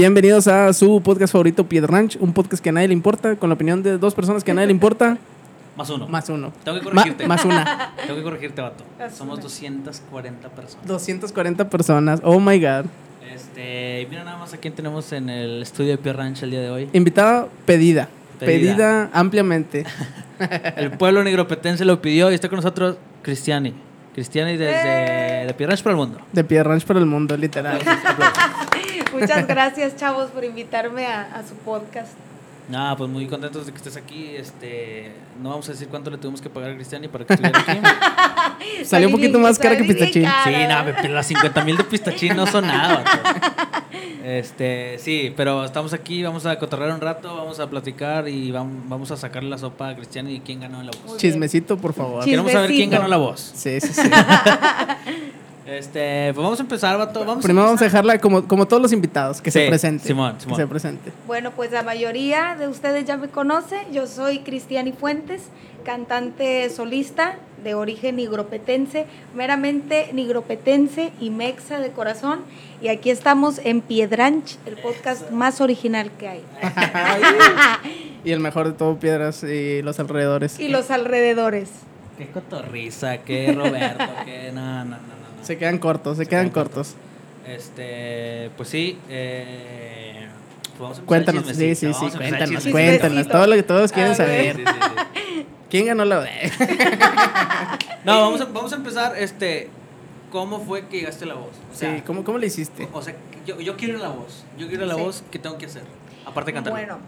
Bienvenidos a su podcast favorito, Piedra Ranch, un podcast que a nadie le importa, con la opinión de dos personas que a nadie le importa, Más uno. más uno. Tengo que Ma- corregirte. más una. Tengo que corregirte, vato. Somos una. 240 personas. 240 personas, oh my god. Este, y mira nada más a quién tenemos en el estudio de Pierre Ranch el día de hoy. Invitada pedida, pedida, Pedida. ampliamente. El pueblo negropetense lo pidió y está con nosotros Cristiani. Cristiani desde ¡Eh! de Pierre Ranch para el mundo. De Piedra Ranch para el mundo, literal. Muchas gracias, chavos, por invitarme a, a su podcast. Nada, pues muy contentos de que estés aquí. Este, no vamos a decir cuánto le tuvimos que pagar a Cristiani para que estuviera aquí. Salió un poquito más cara que pistachín. cara. Sí, nada, pero las 50 mil de pistachín no son nada. Este, sí, pero estamos aquí, vamos a cotorrear un rato, vamos a platicar y vamos, a sacarle la sopa a Cristiani y quién ganó la voz. Chismecito, por favor. Chis- Queremos saber quién Chismecito. ganó la voz. Sí, sí, sí. Este, pues vamos a empezar, vato. Vamos Primero vamos a dejarla como, como todos los invitados, que se presente. Simón, Que Simón. se presente. Bueno, pues la mayoría de ustedes ya me conoce. Yo soy Cristiani Fuentes, cantante solista de origen nigropetense, meramente nigropetense y mexa de corazón. Y aquí estamos en Piedranch, el podcast más original que hay. Y el mejor de todo, Piedras y los alrededores. Y los alrededores. Qué cotorriza, qué Roberto, qué no, no, no. Se quedan cortos, se, Se quedan quedan cortos. Este, pues sí, eh, pues vamos a empezar el Cuéntanos, sí, sí, sí, cuéntanos, cuéntanos. Todo lo que todos quieren saber. Sí, sí, sí. ¿Quién ganó la No, vamos a, vamos a empezar, este, ¿cómo fue que llegaste a la voz? O sea, Sí, ¿cómo, ¿cómo le hiciste? O sea, yo, yo quiero la voz, yo quiero la Sí. voz, ¿qué tengo que hacer? Aparte de cantar. Bueno,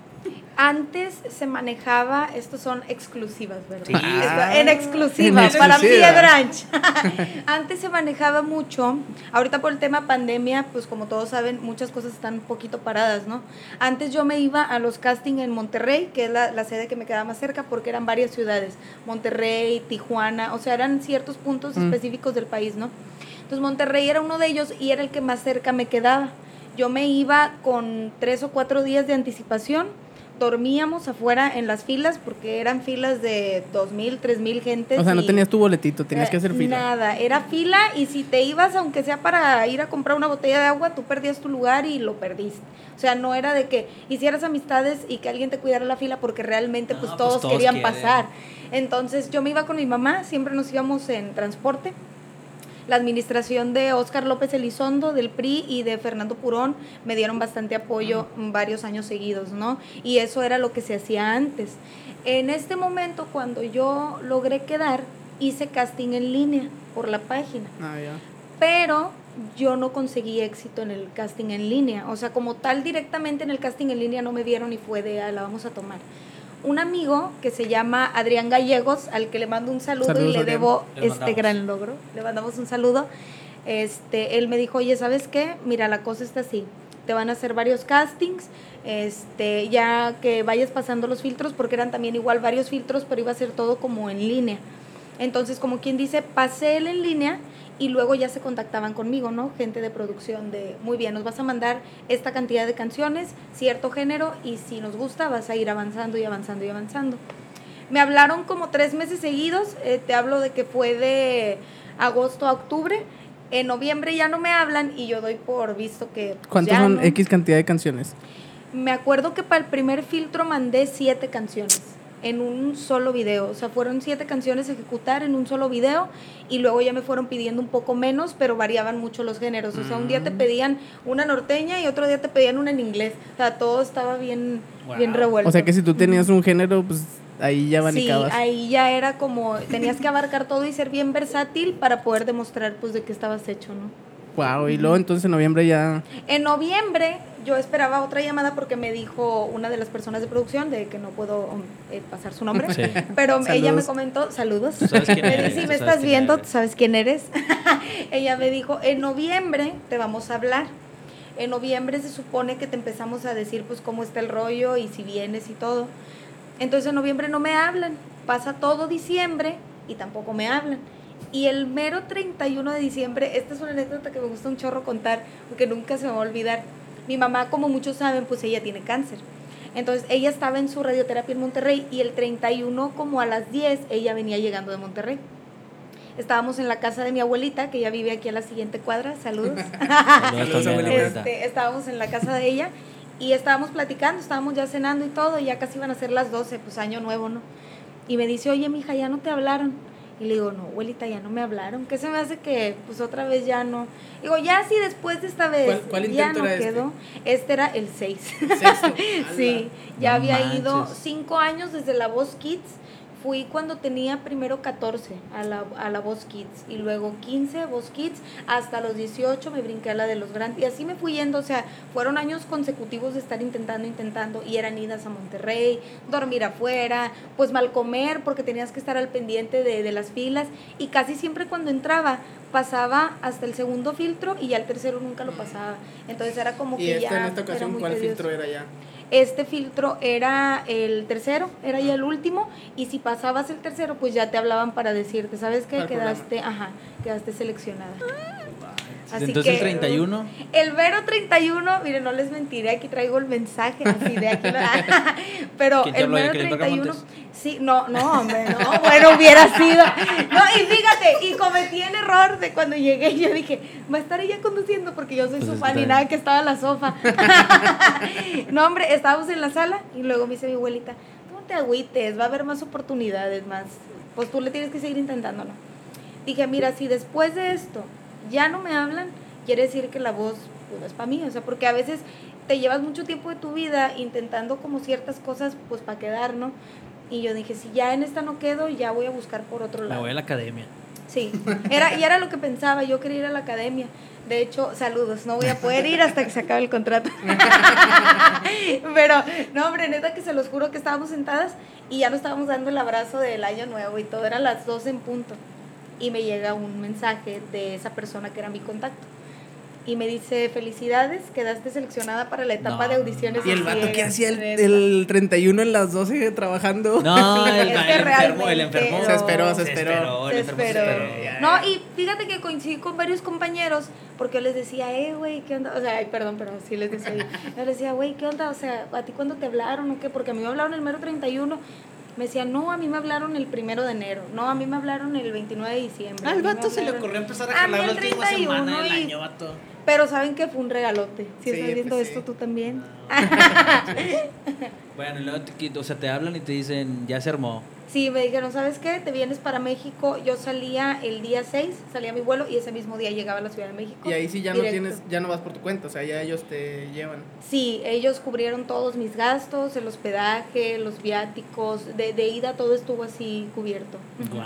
antes se manejaba, estos son exclusivas, ¿verdad? Sí. Ah, en exclusiva, en para exclusiva. Piedranch. antes se manejaba mucho, ahorita por el tema pandemia, pues como todos saben, muchas cosas están un poquito paradas, ¿no? Antes yo me iba a los castings en Monterrey, que es la, la sede que me quedaba más cerca, porque eran varias ciudades, Monterrey, Tijuana, o sea, eran ciertos puntos Mm. específicos del país, ¿no? Entonces Monterrey era uno de ellos y era el que más cerca me quedaba. Yo me iba con tres o cuatro días de anticipación, dormíamos afuera en las filas porque eran filas de dos mil, tres mil gentes. O sea, no tenías tu boletito, tenías que hacer fila. Nada, era fila y si te ibas, aunque sea para ir a comprar una botella de agua, tú perdías tu lugar y lo perdiste. O sea, no era de que hicieras amistades y que alguien te cuidara la fila porque realmente No, pues pues todos, todos querían quieren. pasar. Entonces yo me iba con mi mamá, siempre nos íbamos en transporte. La administración de Óscar López Elizondo, del PRI y de Fernando Purón me dieron bastante apoyo varios años seguidos, ¿no? Y eso era lo que se hacía antes. En este momento, cuando yo logré quedar, hice casting en línea por la página, Ah, ya. pero yo no conseguí éxito en el casting en línea. O sea, como tal, directamente en el casting en línea no me vieron y fue de, "Ah, la vamos a tomar. Un amigo que se llama Adrián Gallegos, al que le mando un saludo Saludos, y le Adrián. debo Le este gran logro, le mandamos un saludo. Este, él me dijo, oye, ¿sabes qué? Mira, la cosa está así. Te van a hacer varios castings, este, ya que vayas pasando los filtros, porque eran también igual varios filtros, pero iba a ser todo como en línea. Entonces, como quien dice, pasé él en línea y luego ya se contactaban conmigo, ¿no? Gente de producción de, muy bien, nos vas a mandar esta cantidad de canciones, cierto género, y si nos gusta vas a ir avanzando y avanzando y avanzando. Me hablaron como tres meses seguidos, eh, te hablo de que fue de agosto a octubre, en noviembre ya no me hablan y yo doy por visto que... pues, ¿Cuántas son no. X cantidad de canciones? Me acuerdo que para el primer filtro mandé siete canciones en un solo video. O sea, fueron siete canciones a ejecutar en un solo video y luego ya me fueron pidiendo un poco menos, pero variaban mucho los géneros. O sea, un día te Mm. pedían una norteña y otro día te pedían una en inglés. O sea, todo estaba bien, bien revuelto. O sea que si tú tenías un género, pues ahí ya Sí, abanicabas. ahí ya era como, tenías que abarcar todo y ser bien versátil para poder demostrar pues de qué estabas hecho, ¿no? Wow, y luego entonces en noviembre ya. En noviembre yo esperaba otra llamada porque me dijo una de las personas de producción, de que no puedo um, eh, pasar su nombre, Sí. pero ella me comentó, saludos, sabes quién Me eres, dice, si me estás viendo, eres". tú sabes quién eres. ella me dijo, en noviembre te vamos a hablar. En noviembre se supone que te empezamos a decir pues cómo está el rollo y si vienes y todo. Entonces en noviembre no me hablan. Pasa todo diciembre y tampoco me hablan. Y el mero 31 de diciembre, esta es una anécdota que me gusta un chorro contar, porque nunca se me va a olvidar. Mi mamá, como muchos saben, pues ella tiene cáncer. Entonces ella estaba en su radioterapia en Monterrey y el 31 como a las 10 ella venía llegando de Monterrey. estábamos en la casa de mi abuelita, que ya vive aquí a la siguiente cuadra, saludos. Saludos. Este, estábamos en la casa de ella y estábamos platicando, estábamos ya cenando y todo, y ya casi iban a ser las 12, pues año nuevo, ¿no? Y me dice, oye, mija, ya no te hablaron. Y le digo, no, abuelita, ya no me hablaron. ¿Qué se me hace que, pues otra vez ya no? Digo, ya sí, después de esta vez, ¿Cuál- cuál ya no era este? quedó. Este era el 6. Sexto. Sí, ya No había ido cinco años desde la Voz Kids. Fui cuando tenía primero 14 a la, a la Voz Kids y luego 15 Voz Kids. Hasta los 18 me brinqué a la de los grandes. Y así me fui yendo. O sea, fueron años consecutivos de estar intentando, intentando. Y eran idas a Monterrey, dormir afuera, pues mal comer porque tenías que estar al pendiente de, de las filas. Y casi siempre cuando entraba pasaba hasta el segundo filtro y ya el tercero nunca lo pasaba. Entonces era como Y que ya en esta ocasión, ¿cuál filtro era ya? Este filtro era el tercero, era ya el último, y si pasabas el tercero, pues ya te hablaban para decirte, ¿sabes qué? Quedaste, ajá, quedaste seleccionada. Así Entonces el que- 31. El Vero 31, miren, no les mentiré, aquí traigo el mensaje, así de aquí. Pero ¿Quién te el Vero que le 31, Montes? sí, no, no, hombre, no, bueno, hubiera sido. No, y fíjate, y cometí el error de cuando llegué, yo dije, va a estar ella conduciendo porque yo soy Pues su fan y nada que estaba en la sofá. no, hombre, estábamos en la sala y luego me dice mi abuelita, tú no te agüites, va a haber más oportunidades, más, pues tú le tienes que seguir intentándolo. Dije, mira, si después de esto ya no me hablan, quiere decir que la voz pues, no es para mí, o sea, porque a veces te llevas mucho tiempo de tu vida intentando como ciertas cosas pues para quedar, ¿no? Y yo dije, si ya en esta no quedo, ya voy a buscar por otro Me lado. voy a la academia. Sí, era, y era lo que pensaba, yo quería ir a la academia. De hecho, saludos, no voy a poder ir hasta que se acabe el contrato. Pero, no, hombre, neta que se los juro que estábamos sentadas y ya nos estábamos dando el abrazo del año nuevo y todo, eran las 12 en punto. Y me llega un mensaje de esa persona que era mi contacto. Y me dice, felicidades, quedaste seleccionada para la etapa No. de audiciones. Y el vato que ciegas". hacía el, Neta. el 31 en las 12 trabajando. No, Sí, el, es el que enfermo, el enfermo. Se esperó, se esperó. Se enfermo se esperó. esperó. No, y fíjate que coincidí con varios compañeros porque yo les decía, eh, güey, ¿qué onda? O sea, ay, perdón, pero sí les decía. yo. Yo les decía, güey, ¿qué onda? O sea, ¿a ti cuándo te hablaron o qué? Porque a mí me hablaron el mero 31. Me decían, no, a mí me hablaron el primero de enero. No, a mí me hablaron el 29 de diciembre. Al vato se le ocurrió empezar a jalar la última semana 31 del año, vato. Pero ¿saben qué? Fue un regalote. Si Sí, estás viendo pues esto sí. tú también. Bueno, y luego te, o sea, te hablan y te dicen, ya se armó. Sí, me dijeron, ¿sabes qué? Te vienes para México. Yo salía el día 6, salía mi vuelo y ese mismo día llegaba a la Ciudad de México. Y ahí sí ya no tienes, ya no vas por tu cuenta, o sea, ya ellos te llevan. Sí, ellos cubrieron todos mis gastos, el hospedaje, los viáticos, de, de ida todo estuvo así cubierto.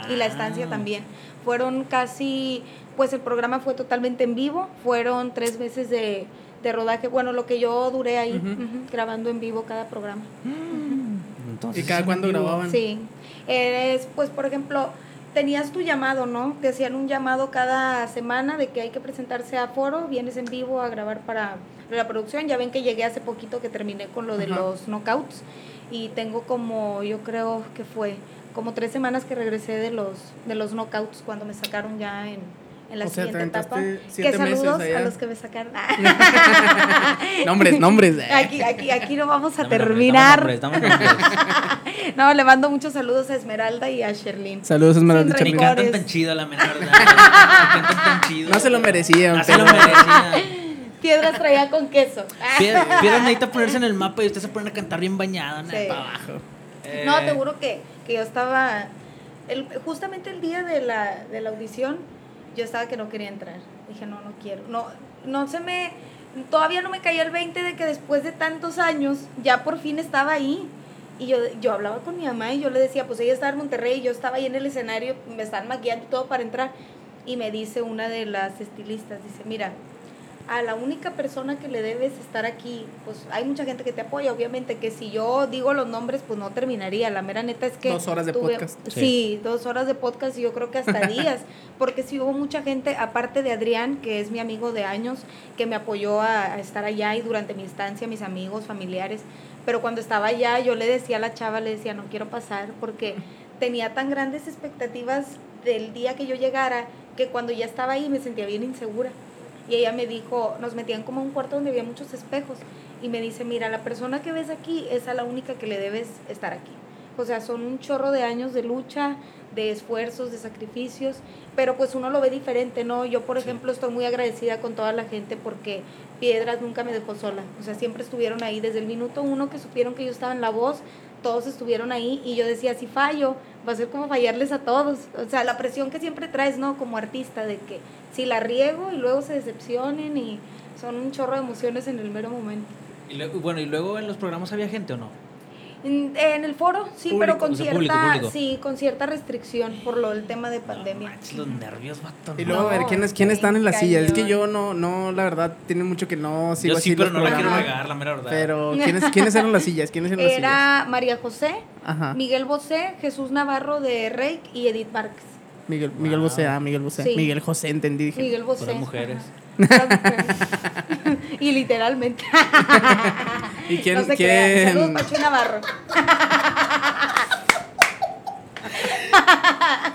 Y la estancia también. Fueron casi, pues el programa fue totalmente en vivo, fueron tres meses de, de rodaje, bueno, lo que yo duré ahí, grabando en vivo cada programa. Entonces, ¿Y cada cuándo grababan? Sí, eres, pues por ejemplo, tenías tu llamado, ¿no? Te hacían un llamado cada semana de que hay que presentarse a foro, vienes en vivo a grabar para la producción. Ya ven que llegué hace poquito que terminé con lo de Ajá. los knockouts y tengo como, yo creo que fue como tres semanas que regresé de los de los knockouts cuando me sacaron ya en, en la O sea, te siguiente etapa. Que saludos allá. a los que me sacaron. nombres, nombres. eh. aquí, aquí, aquí no vamos a Dame nombres, terminar. dame nombres, dame nombres. No, le mando muchos saludos a Esmeralda y a Sherlyn. Saludos, Esmeralda Sin Ni Charly. rencores. cantan tan chido, la menor cantan tan chido. No se lo merecían, No se lo merecían. Piedras traía con queso. Piedra Piedra necesita ponerse en el mapa y usted se pone a cantar bien bañada, ¿no? Sí. Para abajo. Eh, No, te juro que, que yo estaba. El, justamente el día de la, de la audición, yo estaba que no quería entrar. Dije, no, no quiero. No, no se me. Todavía no me caía el 20 de que después de tantos años, ya por fin estaba ahí. Y yo, yo hablaba con mi mamá y yo le decía, pues ella estaba en Monterrey y yo estaba ahí en el escenario, me están maquillando todo para entrar. Y me dice una de las estilistas, dice, mira, a la única persona que le debes estar aquí, pues hay mucha gente que te apoya, obviamente que si yo digo los nombres, pues no terminaría. La mera neta es que... Dos horas de tuve- podcast. Sí. dos horas de podcast y yo creo que hasta días, porque sí hubo mucha gente, aparte de Adrián, que es mi amigo de años, que me apoyó a, a estar allá y durante mi estancia, mis amigos, familiares, pero cuando estaba allá yo le decía a la chava, le decía, no quiero pasar, porque tenía tan grandes expectativas del día que yo llegara, que cuando ya estaba ahí me sentía bien insegura. Y ella me dijo, nos metían como a un cuarto donde había muchos espejos. Y me dice, mira, la persona que ves aquí es a la única que le debes estar aquí. O sea, son un chorro de años de lucha, de esfuerzos, de sacrificios, pero pues uno lo ve diferente, ¿no? Yo, por ejemplo, estoy muy agradecida con toda la gente porque Piedras nunca me dejó sola, o sea, siempre estuvieron ahí, desde el minuto uno que supieron que yo estaba en la voz, todos estuvieron ahí y yo decía, si fallo, va a ser como fallarles a todos, o sea, la presión que siempre traes, ¿no? Como artista, de que si la riego y luego se decepcionen y son un chorro de emociones en el mero momento. Y luego, bueno, ¿y luego en los programas había gente o no? En, en el foro, sí, Público, pero con o sea, cierta, público, público. sí, con cierta restricción por lo del tema de pandemia. No manches, los nervios, vato. Y no. luego, a ver, No, ¿quiénes, ¿quiénes están en la cañón. silla? Es que yo no, no, la verdad, tiene mucho que no sigo Yo sí, así pero los no la quiero regar, la mera verdad. Pero, ¿quiénes, ¿quiénes eran las sillas? ¿Quiénes eran las sillas? Era María José, Ajá. Miguel Bosé, Jesús Navarro de Reik y Edith Márquez. Miguel, Miguel Wow. Bosé, ah, Miguel Bosé. Sí. Miguel José, entendí. Dije, Miguel Bosé. Puras mujeres. y literalmente. ¿Y quién? no se quién? Saludos, Pachu Navarro.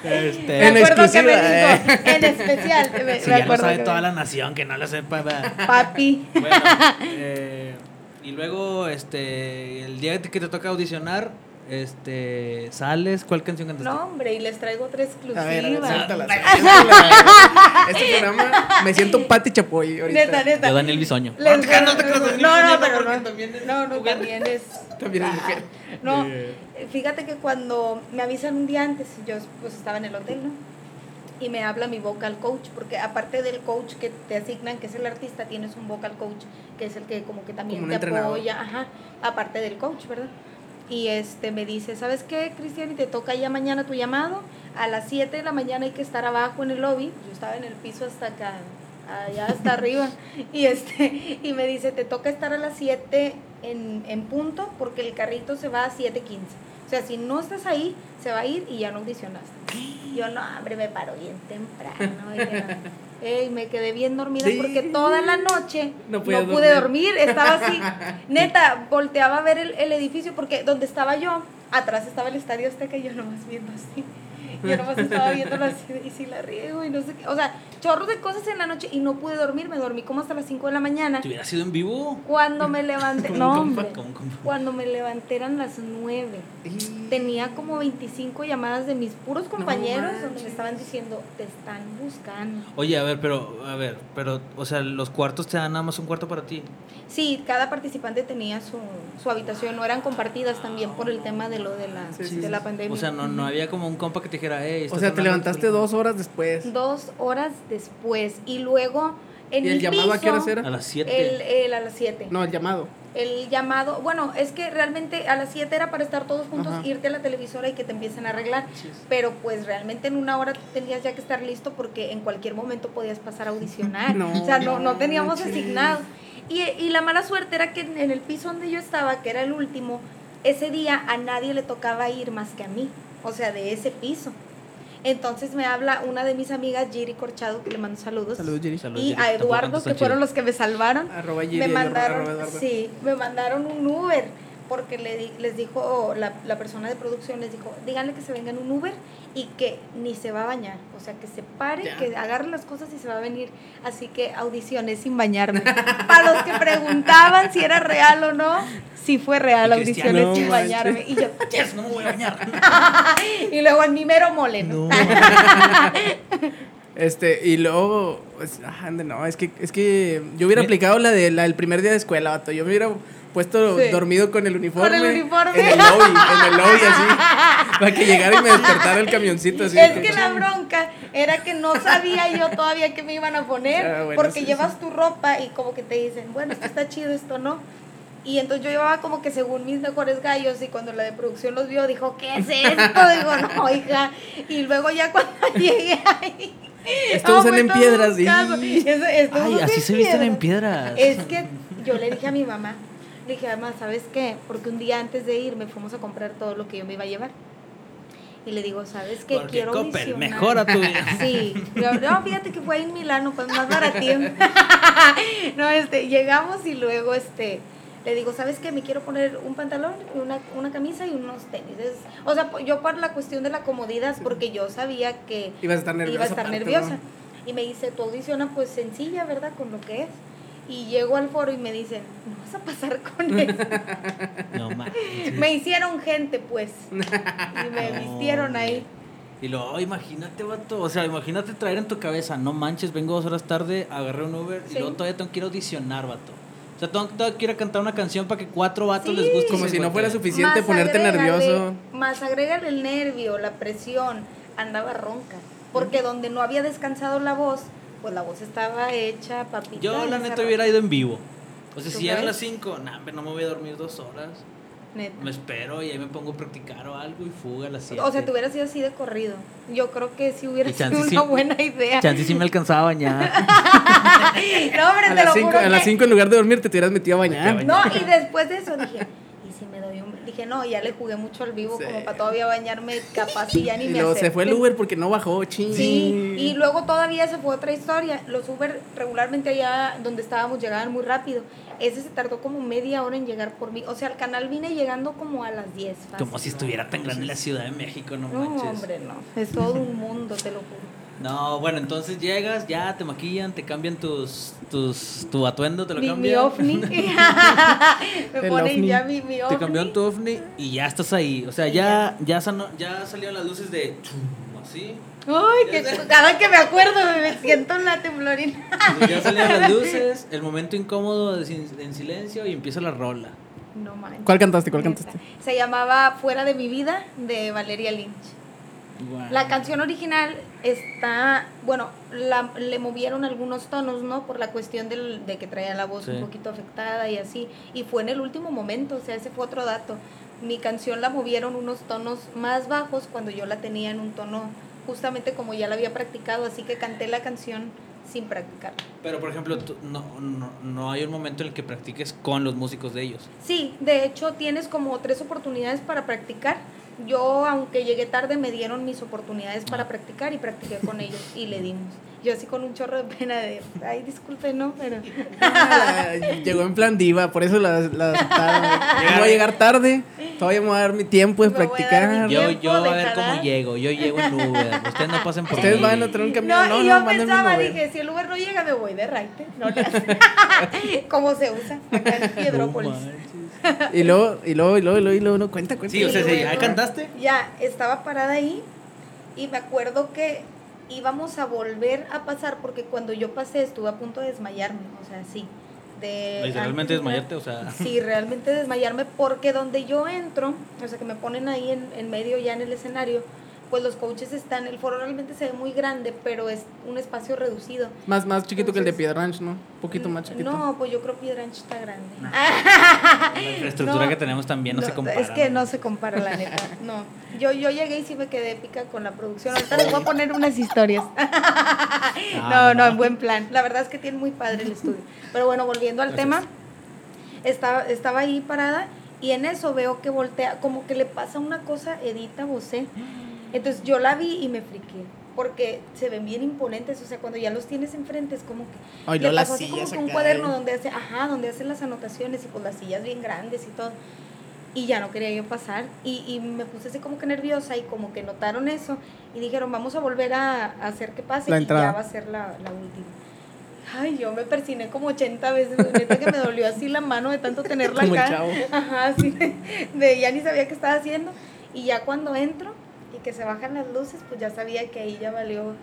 Este, En me acuerdo que me exclusiva, dijo, en especial. Me, si me ya lo acuerdo sabe que toda me- la nación, que no lo sepa. Papi. Bueno, eh, y luego, este, el día que te toca audicionar, este, sales, ¿cuál canción cantaste? No, hombre, y les traigo otra exclusiva. A ver, a ver, suéltala, suéltala. Este programa me siento Pati Chapoy ahorita. Neta, neta. Yo, Daniel Bisoño. Les- No, te creas, no te creas, Daniel no, no, pero no. también es No, no, mujer. también es. También es mujer. No, Eh. fíjate que cuando me avisan un día antes, yo pues estaba en el hotel, ¿no? Y me habla mi vocal coach, porque aparte del coach que te asignan, que es el artista, tienes un vocal coach, que es el que como que también Como un te entrenador. apoya, ajá, aparte del coach, ¿verdad? Y este me dice, ¿sabes qué, Cristian? Y te toca ya mañana tu llamado. A las 7 de la mañana hay que estar abajo en el lobby. Yo estaba en el piso hasta acá, allá hasta arriba. Y este y me dice, te toca estar a las 7 en, en punto porque el carrito se va a 7.15. O sea, si no estás ahí, se va a ir y ya no audicionaste. Y Yo, no, hombre, me paro bien temprano. Ey, me quedé bien dormida Sí. porque toda la noche No pude dormir. dormir. Estaba así, neta, volteaba a ver el, el edificio porque donde estaba yo, atrás estaba el Estadio Azteca y yo nomás viendo así. Yo nomás estaba viéndolo así, y si la riego y no sé qué. O sea, chorros de cosas en la noche y no pude dormir. Me dormí como hasta las 5 de la mañana. ¿Te hubiera sido en vivo? Cuando me levanté, no, hombre, un compa. cuando me levanté eran las 9. Tenía como 25 llamadas de mis puros compañeros donde me estaban diciendo, te están buscando. Oye, a ver, pero, a ver, pero, o sea, los cuartos te dan nada más un cuarto para ti. Sí, cada participante tenía su, su habitación, no eran compartidas también por el tema de lo de la, sí, de sí. la pandemia. O sea, no, no había como un compa que te dijera, hey, O sea, te levantaste dos horas después. Dos horas después y luego en ¿Y el llamado a qué piso, era? A las 7. El, el a las 7. No, el llamado. El llamado, bueno, es que realmente a las 7 era para estar todos juntos, Ajá. irte a la televisora y que te empiecen a arreglar. Pero pues realmente en una hora tenías ya que estar listo porque en cualquier momento podías pasar a audicionar. No, o sea, no, no teníamos asignado. Y, y la mala suerte era que en, en el piso donde yo estaba, que era el último, ese día a nadie le tocaba ir más que a mí. O sea, de ese piso. Entonces me habla una de mis amigas, Giri Corchado, que le mando saludos. Saludos. Saludos, Y a Eduardo, que fueron los que me salvaron Arroba Jerry, me arroba mandaron, sí, me mandaron un Uber porque le di- les dijo la, la persona de producción les dijo, díganle que se venga en un Uber y que ni se va a bañar, o sea, que se pare, Ya. que agarre las cosas y se va a venir, así que audicioné sin bañarme. Para los que preguntaban si era real o no, sí fue real, audicioné sin bañarme y yo Yes, no me voy a bañar. y luego en mi mero mole, ¿no? Este, y luego, pues, ande, no, es que, es que yo hubiera aplicado la de la del primer día de escuela, vato. Yo me hubiera puesto Sí. dormido con el uniforme. Con el uniforme. En el lobby, en el lobby así. para que llegara y me despertara el camioncito así. Es que la bronca era que no sabía yo todavía qué me iban a poner, Ah, bueno, porque sí, llevas tu ropa y como que te dicen, bueno, esto está chido, esto no. Y entonces yo llevaba como que según mis mejores gallos y cuando la de producción los vio dijo, ¿qué es esto? Digo, no, hija. Y luego ya cuando llegué ahí... Estos usan en piedras, estos Ay, así se visten en piedras. Es que yo le dije a mi mamá, le dije, mamá, ¿sabes qué? Porque un día antes de irme fuimos a comprar todo lo que yo me iba a llevar. Y le digo, ¿sabes qué? Porque Quiero Coppel audicionar". mejora tu vida. Sí, Yo, no, fíjate que fue en Milano, pues más baratín. no, este, llegamos y luego, este, le digo, ¿sabes qué? Me quiero poner un pantalón, una, una camisa y unos tenis. Es- o sea, yo por la cuestión de la comodidad, porque yo sabía que Ibas a estar nerviosa. iba a estar nerviosa. ¿no? Y me dice, tu audiciona pues sencilla, ¿verdad? Con lo que es. Y llego al foro y me dicen, no vas a pasar con eso. No me hicieron gente, pues. Y me No, vistieron ahí. Y luego, oh, imagínate, vato. O sea, imagínate traer en tu cabeza, no manches, vengo dos horas tarde, agarré un Uber y luego todavía tengo que ir a audicionar, vato. O sea, tengo, tengo que ir a cantar una canción para que cuatro vatos Sí. les guste. Como si no fuera suficiente Más ponerte agrégale- nervioso. Más agrégale el nervio, la presión, andaba ronca. Porque donde no había descansado la voz, pues la voz estaba hecha, papita. Yo, la neta, hubiera ido en vivo. O sea, ¿Tú si llegan crees? las cinco, nah, no me voy a dormir dos horas. Neta. Me espero y ahí me pongo a practicar o algo y fuga a las siete. O sea, te hubiera sido así de corrido. Yo creo que sí hubiera sido una sí- buena idea. Chance sí me alcanzaba a bañar. No, hombre, A te las lo 5 juro a las que- cinco en lugar de dormir te hubieras metido a bañar. No, y después de eso dije, ¿y si me doy un... Dije, no, ya le jugué mucho al vivo Sí. como para todavía bañarme capaz y ya ni Y me luego se fue el. Uber porque no bajó, ching. Sí, y luego todavía se fue otra historia. Los Uber regularmente allá donde estábamos llegaban muy rápido. Ese se tardó como media hora en llegar por mí. O sea, al canal vine llegando como a las 10. fácil. Como si estuviera tan grande la Ciudad de México, no No, manches. hombre, no. Es todo un mundo, te lo juro. No, bueno, entonces llegas, ya te maquillan, te cambian tus, tus, tu atuendo, te lo Mi, mi cambian. ovni. me ponen ovni. ya mi, mi ovni. Te cambiaron tu ovni y ya estás ahí. O sea, ya, ya, sano- ya salieron las luces de chum, así. Ay, que cada que me acuerdo me siento en la temblorina. Ya salieron las luces, el momento incómodo de en silencio y empieza la rola. No manches. ¿Cuál cantaste? ¿Cuál cantaste? Se llamaba Fuera de mi vida de Valeria Lynch. La canción original está, bueno, la- le movieron algunos tonos, ¿no? Por la cuestión del, de que traía la voz Sí. un poquito afectada y así. Y fue en el último momento, o sea, ese fue otro dato. Mi canción la movieron unos tonos más bajos cuando yo la tenía en un tono justamente como ya la había practicado, así que canté la canción sin practicarla. Pero, por ejemplo, no, no, no hay un momento en el que practiques con los músicos de ellos. Sí, de hecho tienes como tres oportunidades para practicar. Yo, aunque llegué tarde, me dieron mis oportunidades para practicar y practiqué con ellos y le dimos. Yo así con un chorro de pena de, ay, disculpe, no, pero... Ah, llegó en plan diva, por eso la, la voy a llegar tarde, todavía me voy a dar mi tiempo de Me voy a dar practicar. mi Yo, tiempo yo a de ver cómo llego. Yo llego en Uber. Ustedes no pasen por Ustedes mí. van a tener un camión. No, No, y no, yo pensaba, un Uber. dije, si el Uber no llega, me voy de raite. No le hace. ¿Cómo se usa acá en Piedrópolis? Manches. Y luego, y luego, y luego, y luego, y luego, no, cuenta, cuenta. Sí, o sea, sí, ¿ya luego- cantaste? Ya, estaba parada ahí y me acuerdo que íbamos a volver a pasar porque cuando yo pasé estuve a punto de desmayarme, o sea, sí. De, de- desmayarte, o sea. Sí, realmente desmayarme porque donde yo entro, o sea, que me ponen ahí en, en medio ya en el escenario, pues los coaches están, el foro realmente se ve muy grande, pero es un espacio reducido. Más, más chiquito que el de Piedranch, ¿no? Un poquito más chiquito. No, pues yo creo que Piedranch está grande. La infraestructura No, que tenemos también no, se compara. Es que no se compara, la neta. No. Yo, yo llegué y sí me quedé épica con la producción. Ahorita les voy a poner unas historias. no, no, en buen plan. La verdad es que tiene muy padre el estudio. Pero bueno, volviendo al Gracias. tema, estaba, estaba ahí parada y en eso veo que voltea, como que le pasa una cosa a Edita Bosé. Entonces yo la vi y me friqué. Porque se ven bien imponentes, o sea, cuando ya los tienes enfrente es como que Ay, le no, las pasó así como que un cuaderno donde hace, ajá, donde hacen las anotaciones y pues las sillas bien grandes y todo. Y ya no quería yo pasar. Y, y me puse así como que nerviosa y como que notaron eso. Y dijeron, vamos a volver a, a hacer que pase. La y entrada. ya va a ser la, la última. Ay, yo me persiné como 80 veces. Neta que me dolió así la mano de tanto tenerla Como el acá. chavo. Ajá, así de, de ya ni sabía qué estaba haciendo. Y ya cuando entro que se bajan las luces, pues ya sabía que ahí ya valió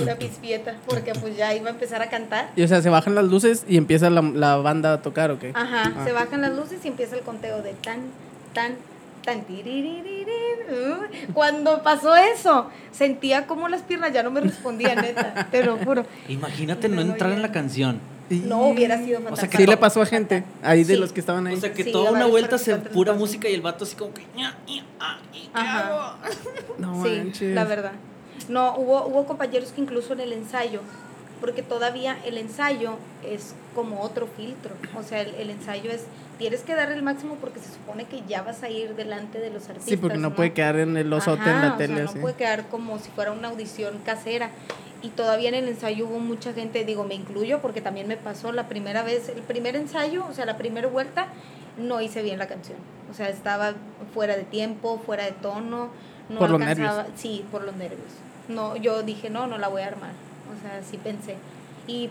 una pispieta. Porque pues ya iba a empezar a cantar. Y o sea, se bajan las luces y empieza la, la banda a tocar, ¿o qué? Ajá, Ah. se bajan las luces y empieza el conteo de tan, tan, tan, tiririririr. Uh, Cuando pasó eso, sentía como las piernas ya no me respondían, neta, te lo juro. Imagínate no No, entrar ya. en la canción. No hubiera sido O sea, que Sí le pasó a gente ahí de Sí. los que estaban ahí. O sea, que Sí, toda una vuelta se pura música y el vato así como que. ah, ¿y qué Ajá. hago? no Sí, manches. la verdad. No, hubo, hubo compañeros que incluso en el ensayo, porque todavía el ensayo es como otro filtro. O sea, el, el ensayo es, tienes que darle el máximo porque se supone que ya vas a ir delante de los artistas. Sí, porque no puede quedar en el osote en Ajá, la o tele. sea, así. no puede quedar como si fuera una audición casera. Y todavía en el ensayo hubo mucha gente, digo, me incluyo porque también me pasó la primera vez, el primer ensayo, o sea, la primera vuelta, no hice bien la canción. O sea, estaba fuera de tiempo, fuera de tono, no Por los alcanzaba, sí, por los nervios. No, yo dije, no, no la voy a armar. O sea, sí pensé. Y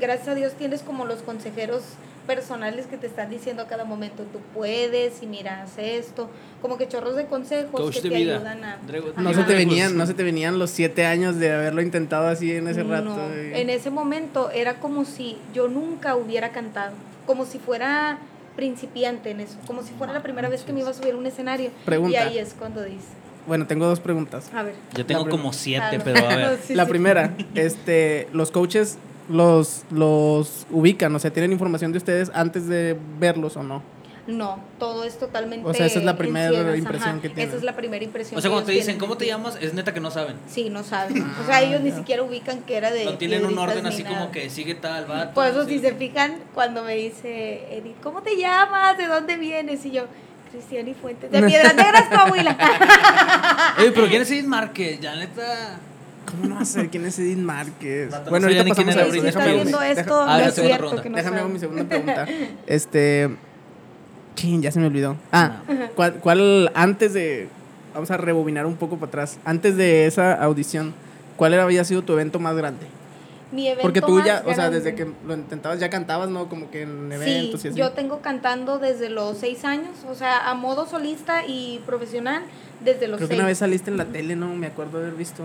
gracias a Dios tienes como los consejeros personales que te están diciendo a cada momento, tú puedes y miras esto, como que chorros de consejos Coach que de te vida. ayudan a... No se te venían, no se te venían los siete años de haberlo intentado así en ese rato. No, y- en ese momento era como si yo nunca hubiera cantado, como si fuera principiante en eso, como si fuera la primera vez que me iba a subir a un escenario. Pregunta. Y ahí es cuando dice, Bueno, tengo dos preguntas. a ver. Yo tengo como siete, Ah, no. pero a ver. Sí, la sí. primera, este, los coaches los, los ubican, o sea, tienen información de ustedes antes de verlos o no. No, todo es totalmente. O sea, esa es la primera ciegas, impresión ajá. que tienen. Esa es la primera impresión. O sea, cuando te dicen. ¿cómo te llamas? Es neta que no saben. Sí, no saben. O sea, ellos ni siquiera ubican que era de. No tienen un orden así nada. como que sigue tal, vato. Por eso, si se fijan, cuando me dice Edith, ¿cómo te llamas? ¿De dónde vienes? Y yo, Cristiani Fuentes, de Piedras Negras, Coahuila. Oye, pero ¿quién es Edith Márquez? Ya neta. ¿Cómo no vas a saber quién es Edith Márquez? No bueno, ahorita quién pasamos era a está Spears. viendo Deja- esto, Ah, no es cierto que no Déjame hago mi segunda pregunta. Este. Chin, ya se me olvidó. Ah, ¿cuál, cuál antes de. Vamos a rebobinar un poco para atrás. Antes de esa audición, ¿cuál era, había sido tu evento más grande? Mi evento Porque tú ya, más o sea, grande. desde que lo intentabas ya cantabas, ¿no? Como que en eventos Sí, y así. yo tengo cantando desde los seis años, o sea, a modo solista y profesional desde los Creo que seis. una vez saliste en la tele, ¿no? Me acuerdo haber visto.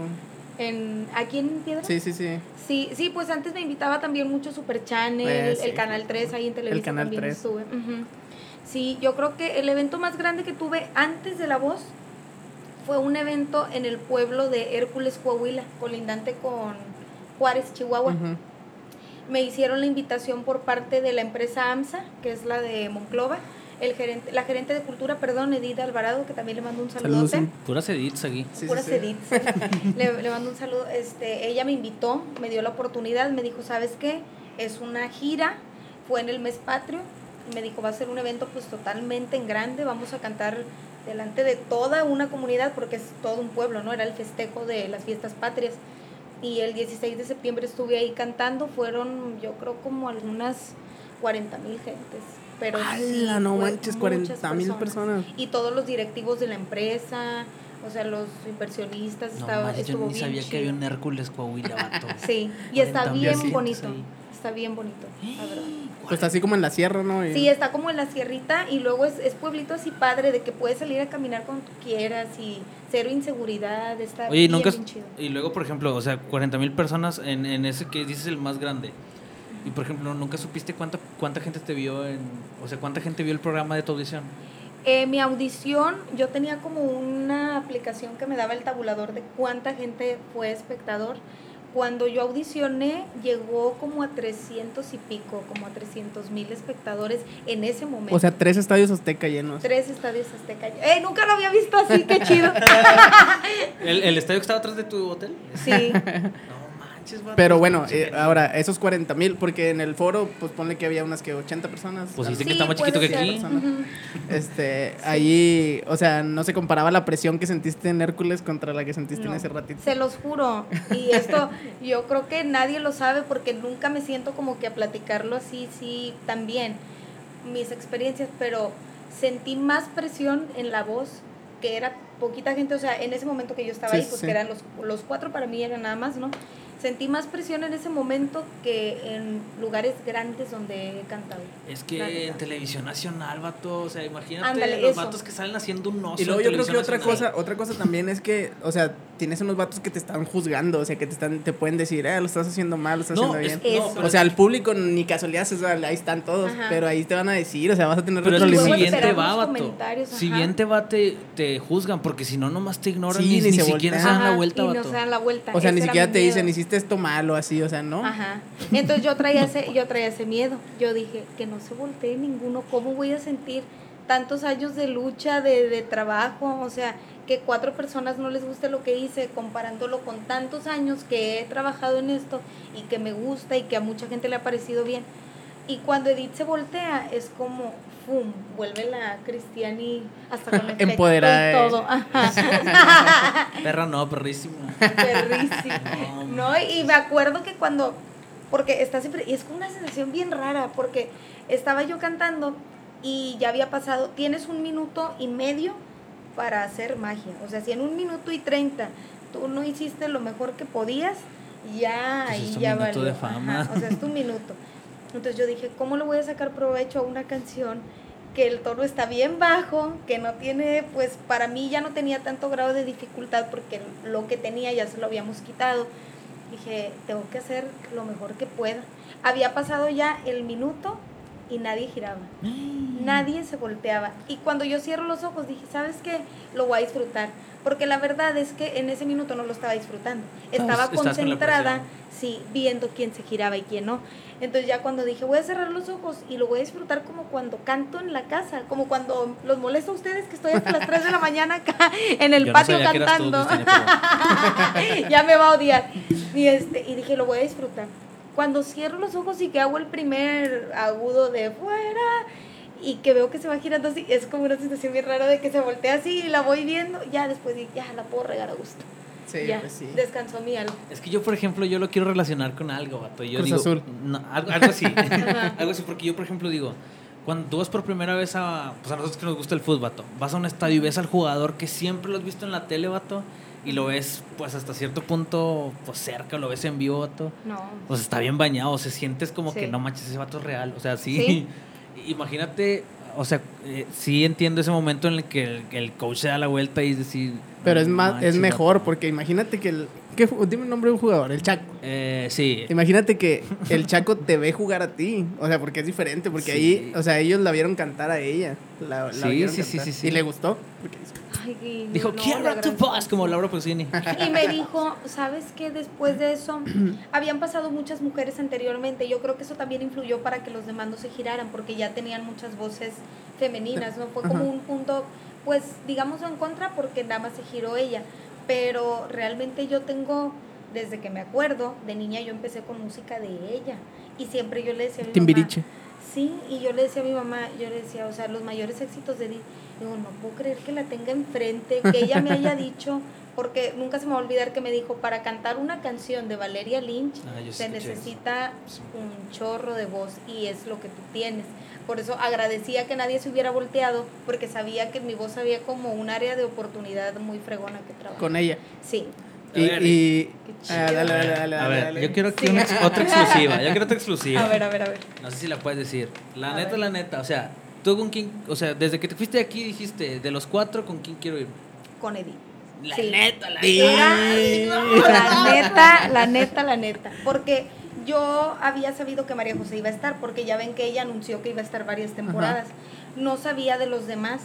En, ¿Aquí en Piedra? Sí, sí, sí. Sí, sí, pues antes me invitaba también mucho Super Channel, Eh, sí. el Canal 3, ahí en televisión Canal también 3. estuve. Ujú. Sí, yo creo que el evento más grande que tuve antes de La Voz fue un evento en el pueblo de Hércules, Coahuila, colindante con Juárez, Chihuahua. Me hicieron la invitación por parte de la empresa AMSA, que es la de Monclova, el gerente, la gerente de cultura, perdón, Edith Alvarado, que también le mando un Saludos, saludote. Puras Ediths aquí. Sí, Pura sí, sí. Edith. le, le mando un saludo. Este, ella me invitó, me dio la oportunidad, me dijo, ¿sabes qué? Es una gira, fue en el mes patrio, y me dijo, va a ser un evento pues totalmente en grande, vamos a cantar delante de toda una comunidad, porque es todo un pueblo, ¿no? Era el festejo de las fiestas patrias. Y el 16 de septiembre estuve ahí cantando, fueron yo creo como algunas 40 mil gentes. Pero sí, ¡Hala, no fue manches! muchas 40 mil personas. y todos los directivos de la empresa, o sea, los inversionistas, No estaba, manches, yo estuvo ni bien sabía que chido. había un Hércules Coahuila, vato. Sí, y está 40 bien mil bonito, ahí. está bien bonito, la verdad. Pues así como en la sierra, ¿no? Sí, está como en la sierrita y luego es, es pueblito así padre de que puedes salir a caminar cuando tú quieras y cero inseguridad, está Oye, bien, nunca. bien chido. Y luego, por ejemplo, o sea, 40 mil personas en, en ese que dices el más grande. Y por ejemplo, ¿nunca supiste cuánta, cuánta gente te vio en. O sea, cuánta gente vio el programa de tu audición? Eh, mi audición, yo tenía como una aplicación que me daba el tabulador de cuánta gente fue espectador. Cuando yo audicioné, llegó como a 300 y pico, como a 300 mil espectadores en ese momento. O sea, tres estadios Azteca llenos. Tres estadios Azteca. ¡Eh! Nunca lo había visto así, qué chido. ¿El, el estadio que estaba atrás de tu hotel? Sí. No manches, vato. Pero bueno, eh, ahora, esos 40 mil, porque en el foro, pues ponle que había unas que 80 personas. Pues sí, algo que está más chiquito que aquí. Este, ahí, o sea, no se comparaba la presión que sentiste en Hércules contra la que sentiste en No, ese ratito. Se los juro. Y esto yo creo que nadie lo sabe porque nunca me siento como que a platicarlo así, sí, también. Mis experiencias, pero sentí más presión en la voz, que era poquita gente, o sea, en ese momento que yo estaba Sí, ahí, pues sí. que eran los, los cuatro para mí eran nada más, ¿no? Sentí más presión en ese momento que en lugares grandes donde he cantado. Es que neta. en televisión nacional, vato. O sea, imagínate Ándale, los eso. vatos que salen haciendo un oso. Y luego en yo creo que otra nacional. cosa, otra cosa también es que, o sea, tienes unos vatos que te están juzgando, o sea, que te están, te pueden decir, eh, lo estás haciendo mal, lo estás No, haciendo es- bien. No, O sea, al público ni casualidad, o sea, ahí están todos, Ajá. pero ahí te van a decir, o sea, vas a tener Pero es que Luego si retroalimentación. bien te esperar va, los vato. comentarios, Si ajá. bien te va, te, te juzgan, porque si no, nomás te ignoran Sí, ni, ni ni se siquiera se dan la vuelta, y vato. no se dan la vuelta. O sea, ni siquiera te dicen, hiciste esto mal o así, o sea, ¿no? Ajá. Entonces yo traía ese, yo traía ese miedo. Yo dije, que no se voltee ninguno. ¿Cómo voy a sentir tantos años de lucha, de, de trabajo? O sea, que cuatro personas no les guste lo que hice, comparándolo con tantos años que he trabajado en esto y que me gusta y que a mucha gente le ha parecido bien. Y cuando Edith se voltea, es como, ¡fum! Vuelve la Cristiani hasta con efecto Empoderada, y todo. Perra no, perrísimo. Perrísimo. No, y me acuerdo que cuando, porque está siempre, y es una sensación bien rara, porque estaba yo cantando y ya había pasado, tienes un minuto y medio para hacer magia. O sea, si en un minuto y treinta tú no hiciste lo mejor que podías, ya Pues es ahí tu ya minuto valió. de fama. Ajá, o sea, es tu minuto. Entonces yo dije, ¿cómo le voy a sacar provecho a una canción que el tono está bien bajo, que no tiene, pues para mí ya no tenía tanto grado de dificultad porque lo que tenía ya se lo habíamos quitado. Dije, tengo que hacer lo mejor que pueda. Había pasado ya el minuto y nadie giraba. Nadie se volteaba. Y cuando yo cierro los ojos dije, ¿sabes qué? Lo voy a disfrutar. Porque la verdad es que en ese minuto no lo estaba disfrutando. Estaba concentrada, sí, viendo quién se giraba y quién no. Entonces ya cuando dije, voy a cerrar los ojos y lo voy a disfrutar como cuando canto en la casa, como cuando los molesto a ustedes que estoy hasta las 3 de la mañana acá en el patio cantando. ya me va a odiar. Y, este, y dije, lo voy a disfrutar. Cuando cierro los ojos y que hago el primer agudo de fuera y que veo que se va girando así, es como una sensación bien rara de que se voltea así y la voy viendo, ya después ya la puedo regar a gusto. Sí, ya, pues sí. descansó mi alma. Es que yo, por ejemplo, yo lo quiero relacionar con algo, vato. Yo digo, azul. No, algo, así. algo así, porque yo, por ejemplo, digo, cuando tú vas por primera vez a, pues a nosotros que nos gusta el fútbol, vato, vas a un estadio y ves al jugador que siempre lo has visto en la tele, vato, y lo ves, pues hasta cierto punto, pues cerca, lo ves en vivo, vato. No. Pues está bien bañado, se sientes como que no manches, ese vato es real. O sea, sí. Imagínate o sea, eh, sí entiendo ese momento en el que el, coach se da la vuelta y es decir. Pero es más, es mejor, porque imagínate que el. ¿qué, dime el nombre de un jugador, el Chaco. Eh, sí. Imagínate que el Chaco te ve jugar a ti. O sea, porque es diferente, porque ahí, o sea, ellos la vieron cantar a ella. La, sí, sí, sí, sí, Y le gustó. dijo, quiero tu voz, como Laura Pausini. Y me dijo, ¿sabes qué? Después de eso, habían pasado muchas mujeres anteriormente. Yo creo que eso también influyó para que los demás no se giraran, porque ya tenían muchas voces femeninas, ¿no? Fue como un punto, pues, digamos en contra, porque nada más se giró ella. Pero realmente yo tengo, desde que me acuerdo, de niña yo empecé con música de ella. Y siempre yo le decía a mi Timbiriche. sí, y yo le decía a mi mamá, yo le decía, o sea, los mayores éxitos de Digo, no puedo creer que la tenga enfrente, que ella me haya dicho, porque nunca se me va a olvidar que me dijo, para cantar una canción de Valeria Lynch ah, se necesita un chorro de voz y es lo que tú tienes. Por eso agradecía que nadie se hubiera volteado, porque sabía que mi voz había como un área de oportunidad muy fregona que trabajar. Con ella. Sí. Y, y ah, dale, dale, dale, a ver, yo quiero aquí otra exclusiva. Yo quiero otra exclusiva. A ver, a ver, a ver. No sé si la puedes decir. La neta, la neta. O sea, tú con quién. O sea, desde que te fuiste aquí dijiste, de los cuatro, ¿con quién quiero ir? Con Edith. La neta, la neta. La neta, la neta, la neta. Porque yo había sabido que María José iba a estar, porque ya ven que ella anunció que iba a estar varias temporadas. No sabía de los demás,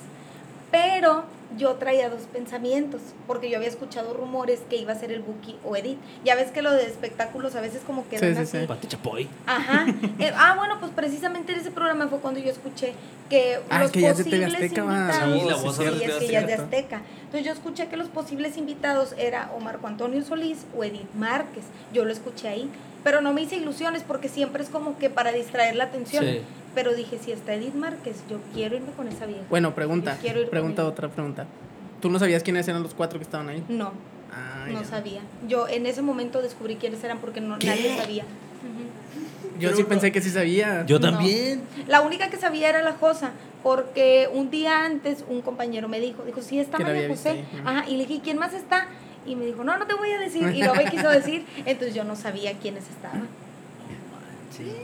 pero yo traía dos pensamientos, porque yo había escuchado rumores que iba a ser el Buki o Edith. Ya ves que lo de espectáculos a veces como que... Sí, sí, sí. Pati Chapoy. Ajá. Eh, ah, bueno, pues precisamente en ese programa fue cuando yo escuché que ah, los posibles invitados... Sí, la voz es que ya es de Azteca. Entonces yo escuché que los posibles invitados era o Marco Antonio Solís o Edith Márquez. Yo lo escuché ahí pero no me hice ilusiones porque siempre es como que para distraer la atención. Pero dije, si está Edith Márquez, yo quiero irme con esa vieja. Bueno, pregunta. pregunta, otra pregunta. ¿Tú no sabías quiénes eran los cuatro que estaban ahí? No. Ah, no sabía. Yo en ese momento descubrí quiénes eran porque no, nadie sabía. Yo sí pensé que sí sabía. Yo también. La única que sabía era la Josa, porque un día antes un compañero me dijo, dijo, sí está María José. Ajá, y le dije, ¿quién más está? Y me dijo, no, no te voy a decir. Y no me quiso decir. Entonces yo no sabía quiénes estaban.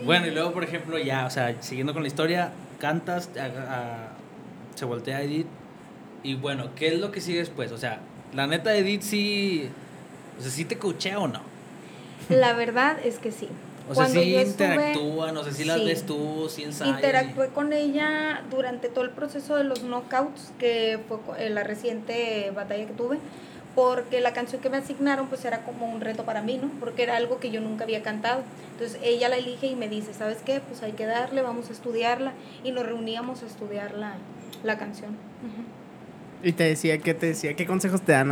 Bueno, y luego, por ejemplo, ya, o sea, siguiendo con la historia, cantas, se voltea a Edith. Y bueno, ¿qué es lo que sigue después? O sea, la neta, Edith sí. O sea, ¿sí te cochea o no? La verdad es que sí. O sea, sí interactúa, no sé si la ves tú, si ensayas. Interactué con ella durante todo el proceso de los knockouts, que fue la reciente batalla que tuve porque la canción que me asignaron pues era como un reto para mí, ¿no? Porque era algo que yo nunca había cantado. Entonces ella la elige y me dice, ¿sabes qué? Pues hay que darle, vamos a estudiarla. Y nos reuníamos a estudiar la, la canción. Y te decía, ¿qué te decía? ¿Qué consejos te dan?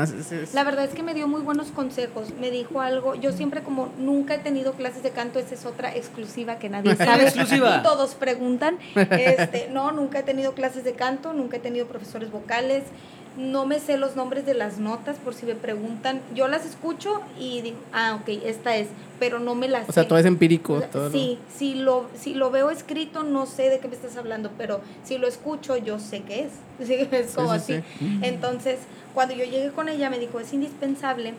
La verdad es que me dio muy buenos consejos. Me dijo algo. Yo siempre, como nunca he tenido clases de canto, esa es otra exclusiva que nadie sabe. exclusiva. Todos preguntan. Este, no, nunca he tenido clases de canto, nunca he tenido profesores vocales no me sé los nombres de las notas por si me preguntan. Yo las escucho y digo, ah, ok, esta es, pero no me las O sea, todo es empírico. todo sí, si lo, si lo veo escrito no sé de qué me estás hablando, pero si lo escucho yo sé qué es. es como así. Entonces, cuando yo llegué con ella me dijo, es indispensable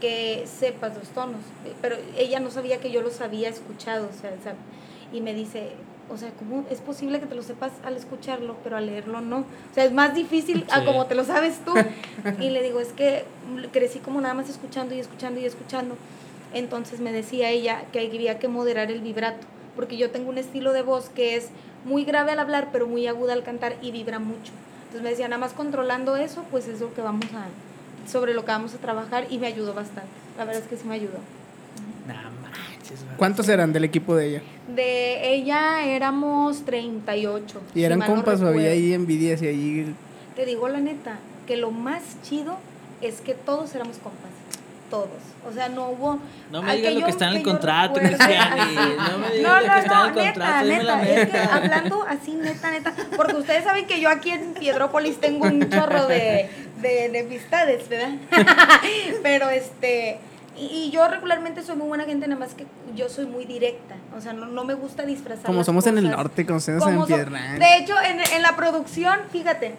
que sepas los tonos, pero ella no sabía que yo los había escuchado, o sea, y me dice, o sea, ¿cómo es posible que te lo sepas al escucharlo, pero al leerlo no? O sea, es más difícil a como te lo sabes tú. Y le digo, es que crecí como nada más escuchando y escuchando y escuchando. Entonces me decía ella que había que moderar el vibrato, porque yo tengo un estilo de voz que es muy grave al hablar, pero muy aguda al cantar y vibra mucho. Entonces me decía, nada más controlando eso, pues es lo que vamos a, sobre lo que vamos a trabajar y me ayudó bastante. La verdad es que sí me ayudó. ¿Cuántos eran del equipo de ella? De ella éramos 38. ¿Y eran compas o había ahí envidias y ahí...? Te digo la neta, que lo más chido es que todos éramos compas. Todos. O sea, no hubo. No me digas lo que está en el contrato. No me digas lo que está en el contrato. Neta, neta. Es que hablando así, neta, neta. Porque ustedes saben que yo aquí en Piedrópolis tengo un chorro de, de, de amistades, ¿verdad? Pero este y, yo regularmente soy muy buena gente, nada más que yo soy muy directa. O sea, no, no me gusta disfrazar. Como somos en el norte, como somos en Piedra. De hecho, en, en, la producción, fíjate,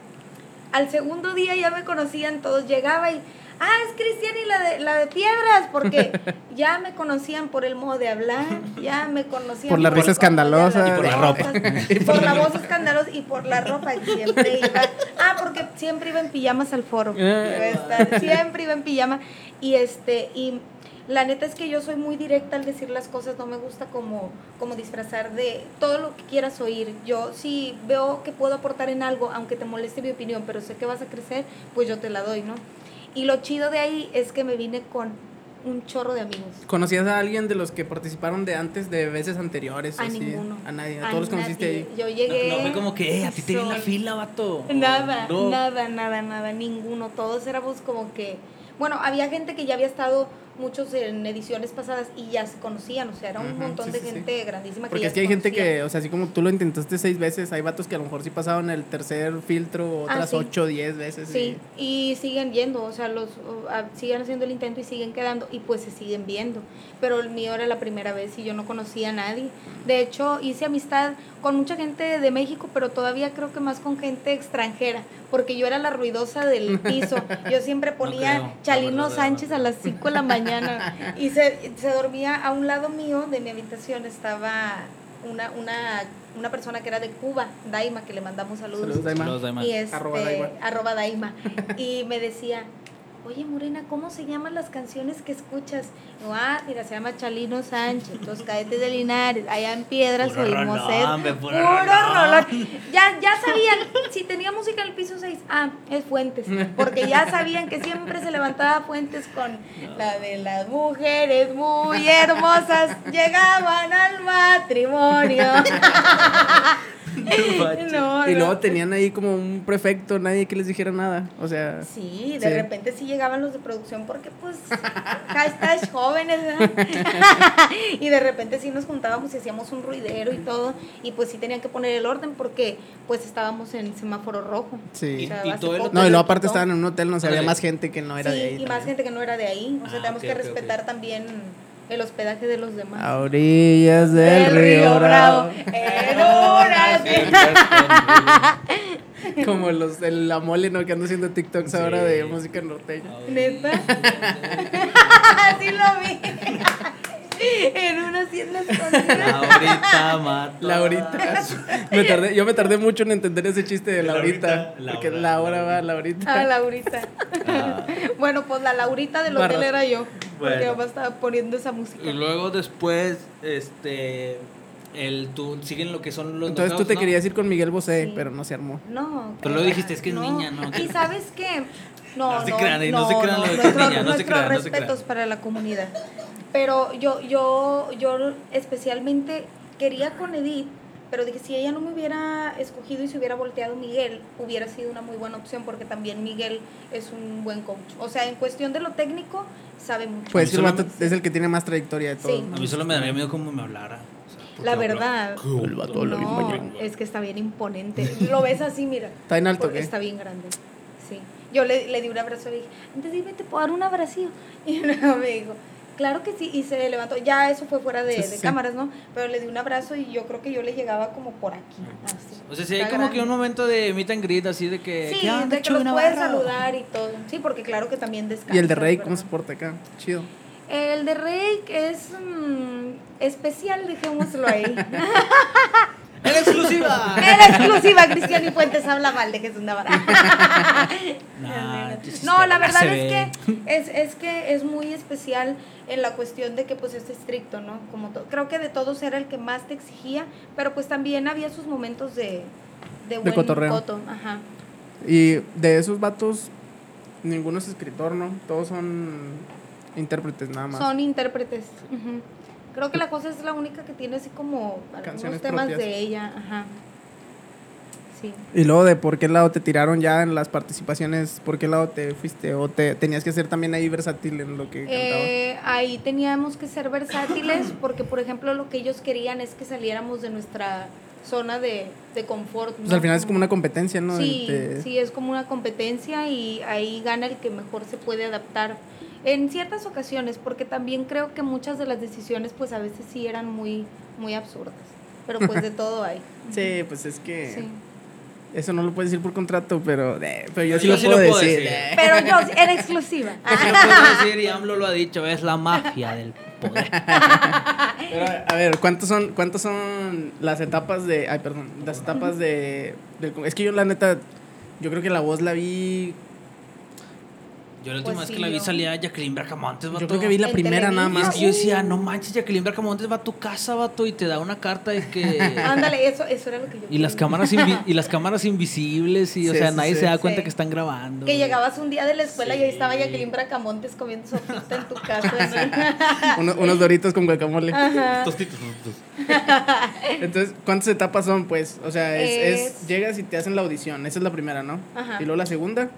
al segundo día ya me conocían todos. Llegaba y, ah, es Cristian y la de, la de piedras, porque ya me conocían por el modo de hablar, ya me conocían por la risa escandalosa y por la ropa. por la voz escandalosa y por la ropa. Siempre iba, ah, porque siempre iba en pijamas al foro. Ah. siempre iba en pijama. Y este, y la neta es que yo soy muy directa al decir las cosas, no me gusta como, como disfrazar de todo lo que quieras oír. Yo si veo que puedo aportar en algo, aunque te moleste mi opinión, pero sé que vas a crecer, pues yo te la doy, ¿no? Y lo chido de ahí es que me vine con un chorro de amigos. ¿Conocías a alguien de los que participaron de antes, de veces anteriores? A ninguno. A nadie, a, todos los conociste ahí. Yo llegué. No, fue como que, eh, a ti te vi en la fila, vato. Nada, nada, nada, nada, ninguno. Todos éramos como que bueno, había gente que ya había estado muchos en ediciones pasadas y ya se conocían, o sea, era un montón de gente grandísima Porque es que hay gente que, o sea, así como tú lo intentaste seis veces, hay vatos que a lo mejor sí pasaron el tercer filtro ah, otras ocho, diez veces. Sí, y... siguen yendo, o sea, los siguen haciendo el intento y siguen quedando y pues se siguen viendo. Pero el mío era la primera vez y yo no conocía a nadie. De hecho, hice amistad con mucha gente de México, pero todavía creo que más con gente extranjera, porque yo era la ruidosa del piso. Yo siempre ponía Chalino Sánchez a las 5 de la mañana y se, se dormía a un lado mío de mi habitación, estaba una, una, una persona que era de Cuba, Daima, que le mandamos saludos. Saludos, Daima. Y este, arroba Daima. Y me decía, oye Morena, ¿cómo se llaman las canciones que escuchas? ah, mira, se llama Chalino Sánchez, Los Cadetes de Linares, allá en Piedras oímos eso. Puro, rolón. Ya, ya sabían, si tenía música en el piso 6, ah, es Fuentes, porque ya sabían que siempre se levantaba Fuentes con la de las mujeres muy hermosas llegaban al matrimonio. y luego tenían ahí como un prefecto, nadie que les dijera nada. O sea. Sí, de repente sí llegaban los de producción porque pues estás jóvenes, y de repente sí nos juntábamos y hacíamos un ruidero y todo. Y pues sí tenían que poner el orden porque pues estábamos en semáforo rojo. Sí. no, y luego aparte estaban en un hotel, no sé, había más gente que no era de ahí. Y más gente que no era de ahí. O sea, ah, tenemos que respetar también el hospedaje de los demás. A orillas del, río, Bravo. En una Como los de la mole, ¿no? Que ando haciendo TikToks ahora de música norteña. ¿Neta? sí lo vi. En una hacienda escondida. Laurita mata. Laurita. Me tardé, yo me tardé mucho en entender ese chiste de Laurita. porque Laura va, Laurita. Ah, Laurita. Ah. bueno, pues la Laurita del hotel era yo. Porque mamá estaba poniendo esa música. Y luego después, este. El, tú, siguen lo que son los Entonces tú te querías ir con Miguel Bosé, pero no se armó. No. Pero luego dijiste, es que es niña, ¿no? Y sabes qué? No, no, se crean, no, se crean lo de que es niña, no se crean. respetos para la comunidad. Pero yo, yo, yo especialmente quería con Edith, pero dije, si ella no me hubiera escogido y se hubiera volteado Miguel, hubiera sido una muy buena opción porque también Miguel es un buen coach. O sea, en cuestión de lo técnico, sabe mucho. Pues es el que tiene más trayectoria de todo. Sí. A mí solo me daría miedo cómo me hablara. la verdad, no, es que está bien imponente. Lo ves así, mira. ¿Está en alto qué? Está bien grande. Yo le, le di un abrazo y le dije, antes dime, ¿te puedo dar un abrazo? Y luego me dijo, Claro que sí, y se levantó, ya eso fue fuera de, cámaras, ¿no? Pero le di un abrazo y yo creo que yo le llegaba como por aquí, así. O sea, sí hay como que un momento de meet and greet, así de que... Sí, de que los puedes saludar y todo. Sí, porque claro que también descansa. ¿Y el de Rey cómo se porta acá? Chido. El de Rake es mm, especial, dejémoslo ahí. ¡En exclusiva! ¡En exclusiva! Cristian y Fuentes habla mal de Jesús Navarra. no, la verdad es que es, es, que es muy especial en la cuestión de que pues es estricto, ¿no? Como creo que de todos era el que más te exigía, pero pues también había sus momentos de, de, buen cotorreo. Ajá. Y de esos vatos, ninguno es escritor, ¿no? Todos son intérpretes nada más. Son intérpretes. Creo que la cosa es la única que tiene así como algunos temas de ella. Ajá. Sí. Y luego de por qué lado te tiraron ya en las participaciones, por qué lado te fuiste o te tenías que ser también ahí versátil en lo que eh, Ahí teníamos que ser versátiles porque por ejemplo lo que ellos querían es que saliéramos de nuestra zona de, confort. Pues al final es como una competencia, ¿no? Sí, sí, es como una competencia y ahí gana el que mejor se puede adaptar en ciertas ocasiones, porque también creo que muchas de las decisiones pues a veces sí eran muy, muy absurdas, pero pues de todo hay. sí, pues es que... Eso no lo puedes decir por contrato, pero, pero yo sí, lo, puedo, decir. Pero yo, en exclusiva. Yo sí lo puedo decir y AMLO lo ha dicho, es la mafia del poder. Pero, a ver, ¿cuántos son, ¿cuántos son las etapas de... Ay, perdón, las etapas de... es que yo la neta, yo creo que la voz la vi yo la última pues vez que la vi salía Jacqueline Bracamontes, vato. Yo creo que vi la primera nada más. que yo decía, no manches, Jacqueline Bracamontes va a tu casa, vato, y te da una carta de que... Ándale, eso, eso era lo que yo y las cámaras Y las cámaras invisibles, y o sea, nadie se da cuenta que están grabando. Que llegabas un día de la escuela y ahí estaba Jacqueline Bracamontes comiendo sopita en tu casa. unos doritos con guacamole. Tostitos. Entonces, ¿cuántas etapas son, pues? O sea, es, es, llegas y te hacen la audición. Esa es la primera, ¿no? Ajá. Y luego la segunda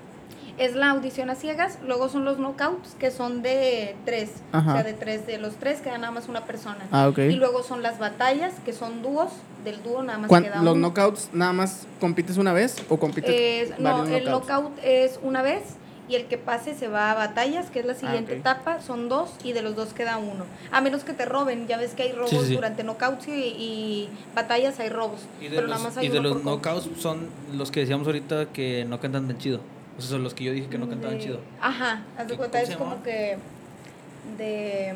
es la audición a ciegas, luego son los knockouts, que son de tres, o sea, de tres, de los tres queda nada más una persona. Ah, Y luego son las batallas, que son dúos, del dúo nada más queda ¿Los knockouts nada más compites una vez o compites No, el knockout es una vez y el que pase se va a batallas, que es la ah, siguiente etapa, son dos y de los dos queda uno. A menos que te roben, ya ves que hay robos durante knockouts y, batallas hay robos. Y de los, y de los knockouts son los que decíamos ahorita que no cantan tan chido. Esos son los que yo dije que no cantaban chido. Ajá, haz de cuenta, es como que de...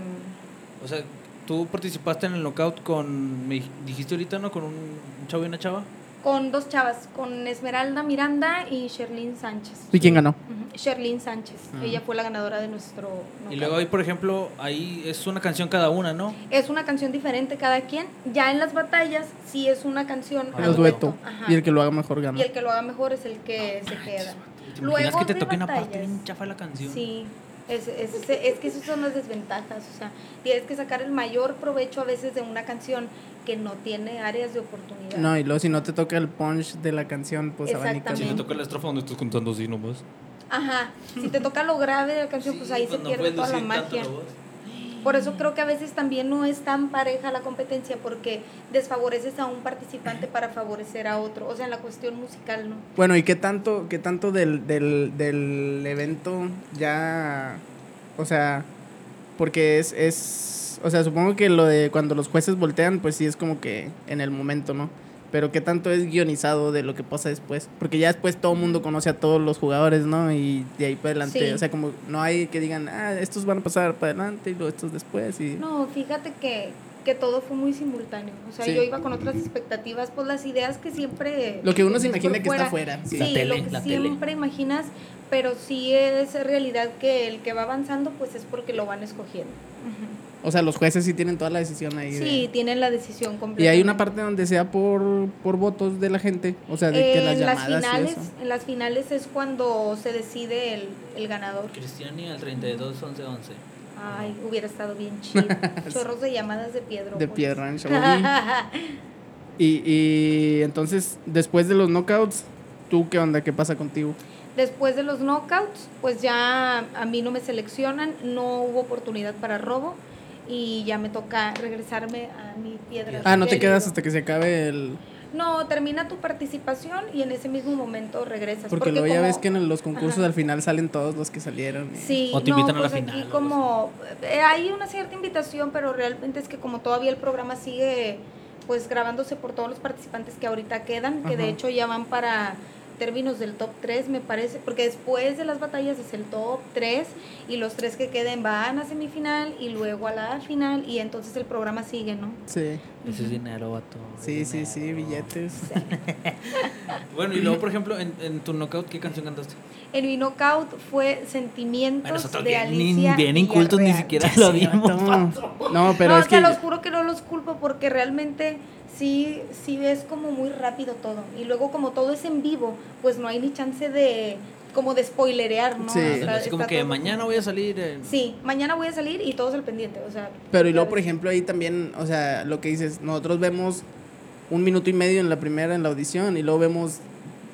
O sea, tú participaste en el knockout con, me dijiste ahorita, ¿no? Con un chavo y una chava. Con dos chavas, con Esmeralda Miranda y Sherlyn Sánchez. ¿Y quién ganó? Sherlyn Sánchez. Ah. Ella fue la ganadora de nuestro. Y luego ahí, por ejemplo, ahí es una canción cada una, ¿no? Es una canción diferente cada quien. Ya en las batallas sí es una canción. Ah, dueto. Y el que lo haga mejor gana. Y el que lo haga mejor es el que se queda. ¿Te imaginas que te toque una parte bien chafa la canción? Sí. Es, es, es, que esas son las desventajas, o sea, tienes que sacar el mayor provecho a veces de una canción que no tiene áreas de oportunidad. No, y luego si no te toca el punch de la canción, pues Exactamente. Si te toca la estrofa donde estás contando así nomás. Ajá, si te toca lo grave de la canción, pues ahí se pierde toda la magia. Por eso creo que a veces también no es tan pareja la competencia porque desfavoreces a un participante para favorecer a otro, o sea, en la cuestión musical, ¿no? Bueno, ¿y qué tanto, qué tanto del, del, del evento ya, o sea, porque es, es, o sea, supongo que lo de cuando los jueces voltean, pues sí es como que en el momento, ¿no? Pero qué tanto es guionizado de lo que pasa después. Porque ya después todo el mundo conoce a todos los jugadores, ¿no? Y de ahí para adelante, o sea, como no hay que digan, ah, estos van a pasar para adelante y luego estos después. Y... No, fíjate que, que todo fue muy simultáneo. O sea, yo iba con otras expectativas, pues las ideas que siempre... Lo que uno se imagina que está afuera. Sí, lo que siempre imaginas, pero sí es realidad que el que va avanzando, pues es porque lo van escogiendo. O sea, los jueces sí tienen toda la decisión ahí. Sí, tienen la decisión completa. Y hay una parte donde sea por, por votos de la gente, o sea, de que las llamadas las finales, En las finales es cuando se decide el, el ganador. Cristiani al 32 11 11. Ay, hubiera estado bien chido. Chorros de llamadas de piedra. De piedra en y, y entonces, después de los knockouts, ¿tú qué onda? ¿Qué pasa contigo? Después de los knockouts, pues ya a mí no me seleccionan, no hubo oportunidad para robo y ya me toca regresarme a mi piedra. Ah, no te quedas hasta que se acabe el... No, termina tu participación y en ese mismo momento regresas. Porque, luego ya ves que en los concursos al final salen todos los que salieron. Sí, o te invitan a la pues final. Aquí como eh, hay una cierta invitación, pero realmente es que como todavía el programa sigue pues grabándose por todos los participantes que ahorita quedan, que de hecho ya van para términos del top 3, me parece, porque después de las batallas es el top 3 y los tres que queden van a semifinal y luego a la final y entonces el programa sigue, ¿no? Sí. Ese es dinero, vato. Sí, sí, sí, billetes. bueno, y luego, por ejemplo, en, en, tu knockout, ¿qué canción cantaste? En mi knockout fue Sentimientos de Alicia. Bien incultos, ni siquiera lo vimos. No, pero no, es o sea, los juro que no los culpo porque realmente sí, sí es como muy rápido todo. Y luego como todo es en vivo, pues no hay ni chance de como de spoilerear, ¿no? Sí. Así como que mañana voy a salir. Sí, mañana voy a salir y todo es el pendiente, o sea. Pero y luego, por ejemplo, ahí también, o sea, lo que dices, nosotros vemos un minuto y medio en la primera, en la audición, y luego vemos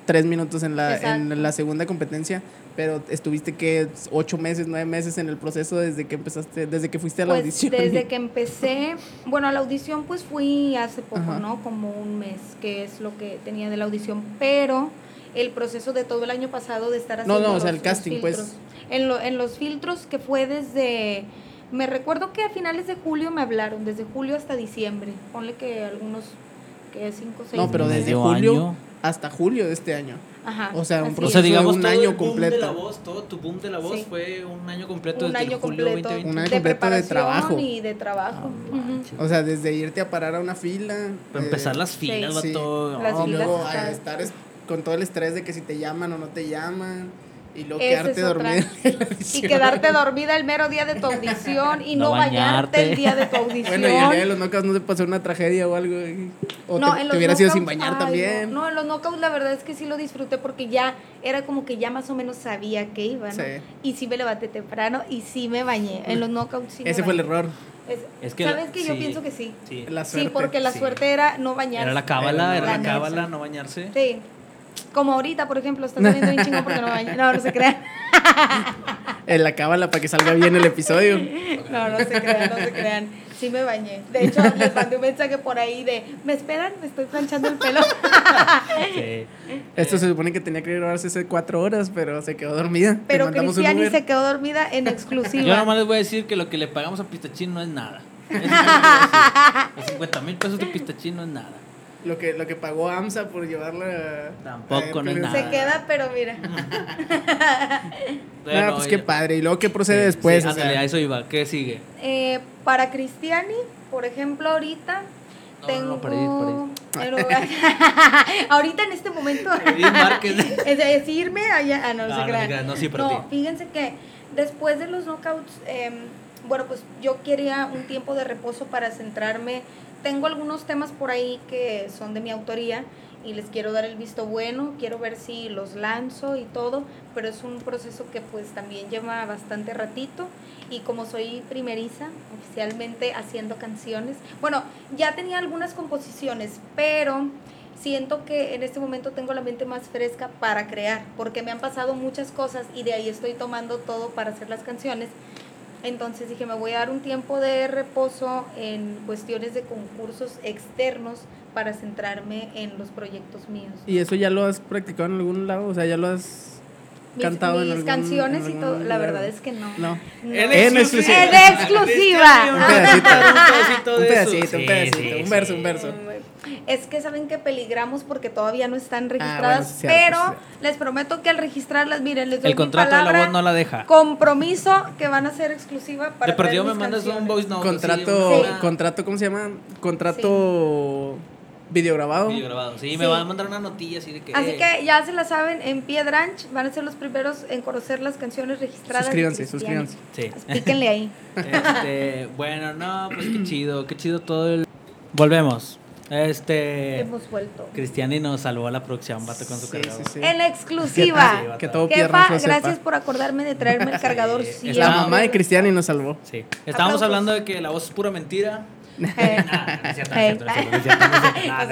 tres minutos en la, en la segunda competencia, pero estuviste que ocho meses, nueve meses en el proceso desde que empezaste, desde que fuiste a la pues, audición. Desde que empecé, bueno, a la audición pues fui hace poco, ¿no? Como un mes, que es lo que tenía de la audición, pero el proceso de todo el año pasado de estar haciendo. No, no, o sea, el casting, pues. En, lo, en los filtros que fue desde. Me recuerdo que a finales de julio me hablaron, desde julio hasta diciembre. Ponle que algunos, que cinco, seis. No, pero desde julio hasta julio de este año. Ajá. O sea, un proceso digamos, de un año completo. De la voz, todo tu boom de la voz sí. fue un año completo un desde año julio completo 2020. Un año de completo de trabajo. Y de trabajo. Oh, uh -huh. O sea, desde irte a parar a una fila. Para eh, empezar las filas, sí. todo. Las oh, filas luego estar con todo el estrés de que si te llaman o no te llaman. Y luego quedarte dormida. Y quedarte dormida el mero día de tu audición y no, no bañarte. el día de tu audición. Bueno, y el día de los knockouts no se pasó una tragedia o algo. O no, te, en te hubiera sido sin bañar ay, también. No, no, en los knockouts la verdad es que sí lo disfruté porque ya era como que ya más o menos sabía que iba, ¿no? Sí. Y sí me levanté temprano y sí me bañé. En los knockouts sí Ese me fue el bañé. error. Es, Es que ¿Sabes que Yo sí. pienso que sí. Sí. La suerte. Sí, porque la Sí. suerte era no bañarse. Era la cábala, era La la cábala, no bañarse. Sí. Como ahorita, por ejemplo, está saliendo bien chingo porque no baña. No, no se crean. En la cábala para que salga bien el episodio. No, no se crean, no se crean. Sí me bañé. De hecho, les mandé un mensaje por ahí de, ¿me esperan? Me estoy planchando el pelo. Sí. Esto se supone que tenía que grabarse hace cuatro horas, pero se quedó dormida. Pero Cristiani se quedó dormida en exclusiva. Yo nomás les voy a decir que lo que le pagamos a Pistachín no es nada. Eso es lo que les voy a decir. Los 50 mil pesos de Pistachín no es nada. Lo que, lo que pagó AMSA por llevarla. Tampoco, no es nada. Se queda, pero mira. Ah, pues qué padre. ¿Y luego qué procede Sí, después? sí, O sea, a eso iba. ¿Qué sigue? Eh, para Cristiani, por ejemplo, ahorita No, tengo. no, para ir, Pero- ahorita en este momento. Márquez. es decirme allá. Ah, no, no, No, se no crean. no, sí, pero No, fíjense que después de los knockouts, em, bueno, pues yo quería un tiempo de reposo para centrarme. Tengo algunos temas por ahí que son de mi autoría y les quiero dar el visto bueno, quiero ver si los lanzo y todo, pero es un proceso que pues también lleva bastante ratito y como soy primeriza oficialmente haciendo canciones, bueno, ya tenía algunas composiciones, pero siento que en este momento tengo la mente más fresca para crear, porque me han pasado muchas cosas y de ahí estoy tomando todo para hacer las canciones. Entonces dije, me voy a dar un tiempo de reposo en cuestiones de concursos externos para centrarme en los proyectos míos. ¿Y eso ya lo has practicado en algún lado? O sea, ya lo has Mis, cantado en mis algún- canciones en y todo, la verdad es que no. No. No. En exclusiva. En exclusiva. Un pedacito. pedacito Un de eso. pedacito, un pedacito, sí, un verso, sí. un verso. Es que saben que peligramos porque todavía no están Ah, bueno, registradas, sí cierto, pero sí cierto. les prometo que al registrarlas, miren, les doy El mi contrato de la palabra, voz no la deja. compromiso que van a ser exclusiva para De perdido me mandas un voice note. Contrato, Sí. una- contrato, ¿cómo se llama? Contrato videograbado. video grabado. Sí, Sí. me van a mandar una notilla así de que. Así eh, que ya se la saben, en Piedranch van a ser los primeros en conocer las canciones registradas. Suscríbanse, suscríbanse. Sí. Píquenle ahí. Este, bueno, no, pues qué chido, qué chido todo el. Volvemos. Este. Hemos vuelto. Cristiani nos salvó a la producción, vato con su Sí, cargador. sí, sí. En exclusiva. Que todo Jefa, piernas lo sepa. gracias por acordarme de traerme el cargador. Sí, siempre. La mamá de Cristiani nos salvó. Sí. Estábamos Aplausos. hablando de que la voz es pura mentira. No se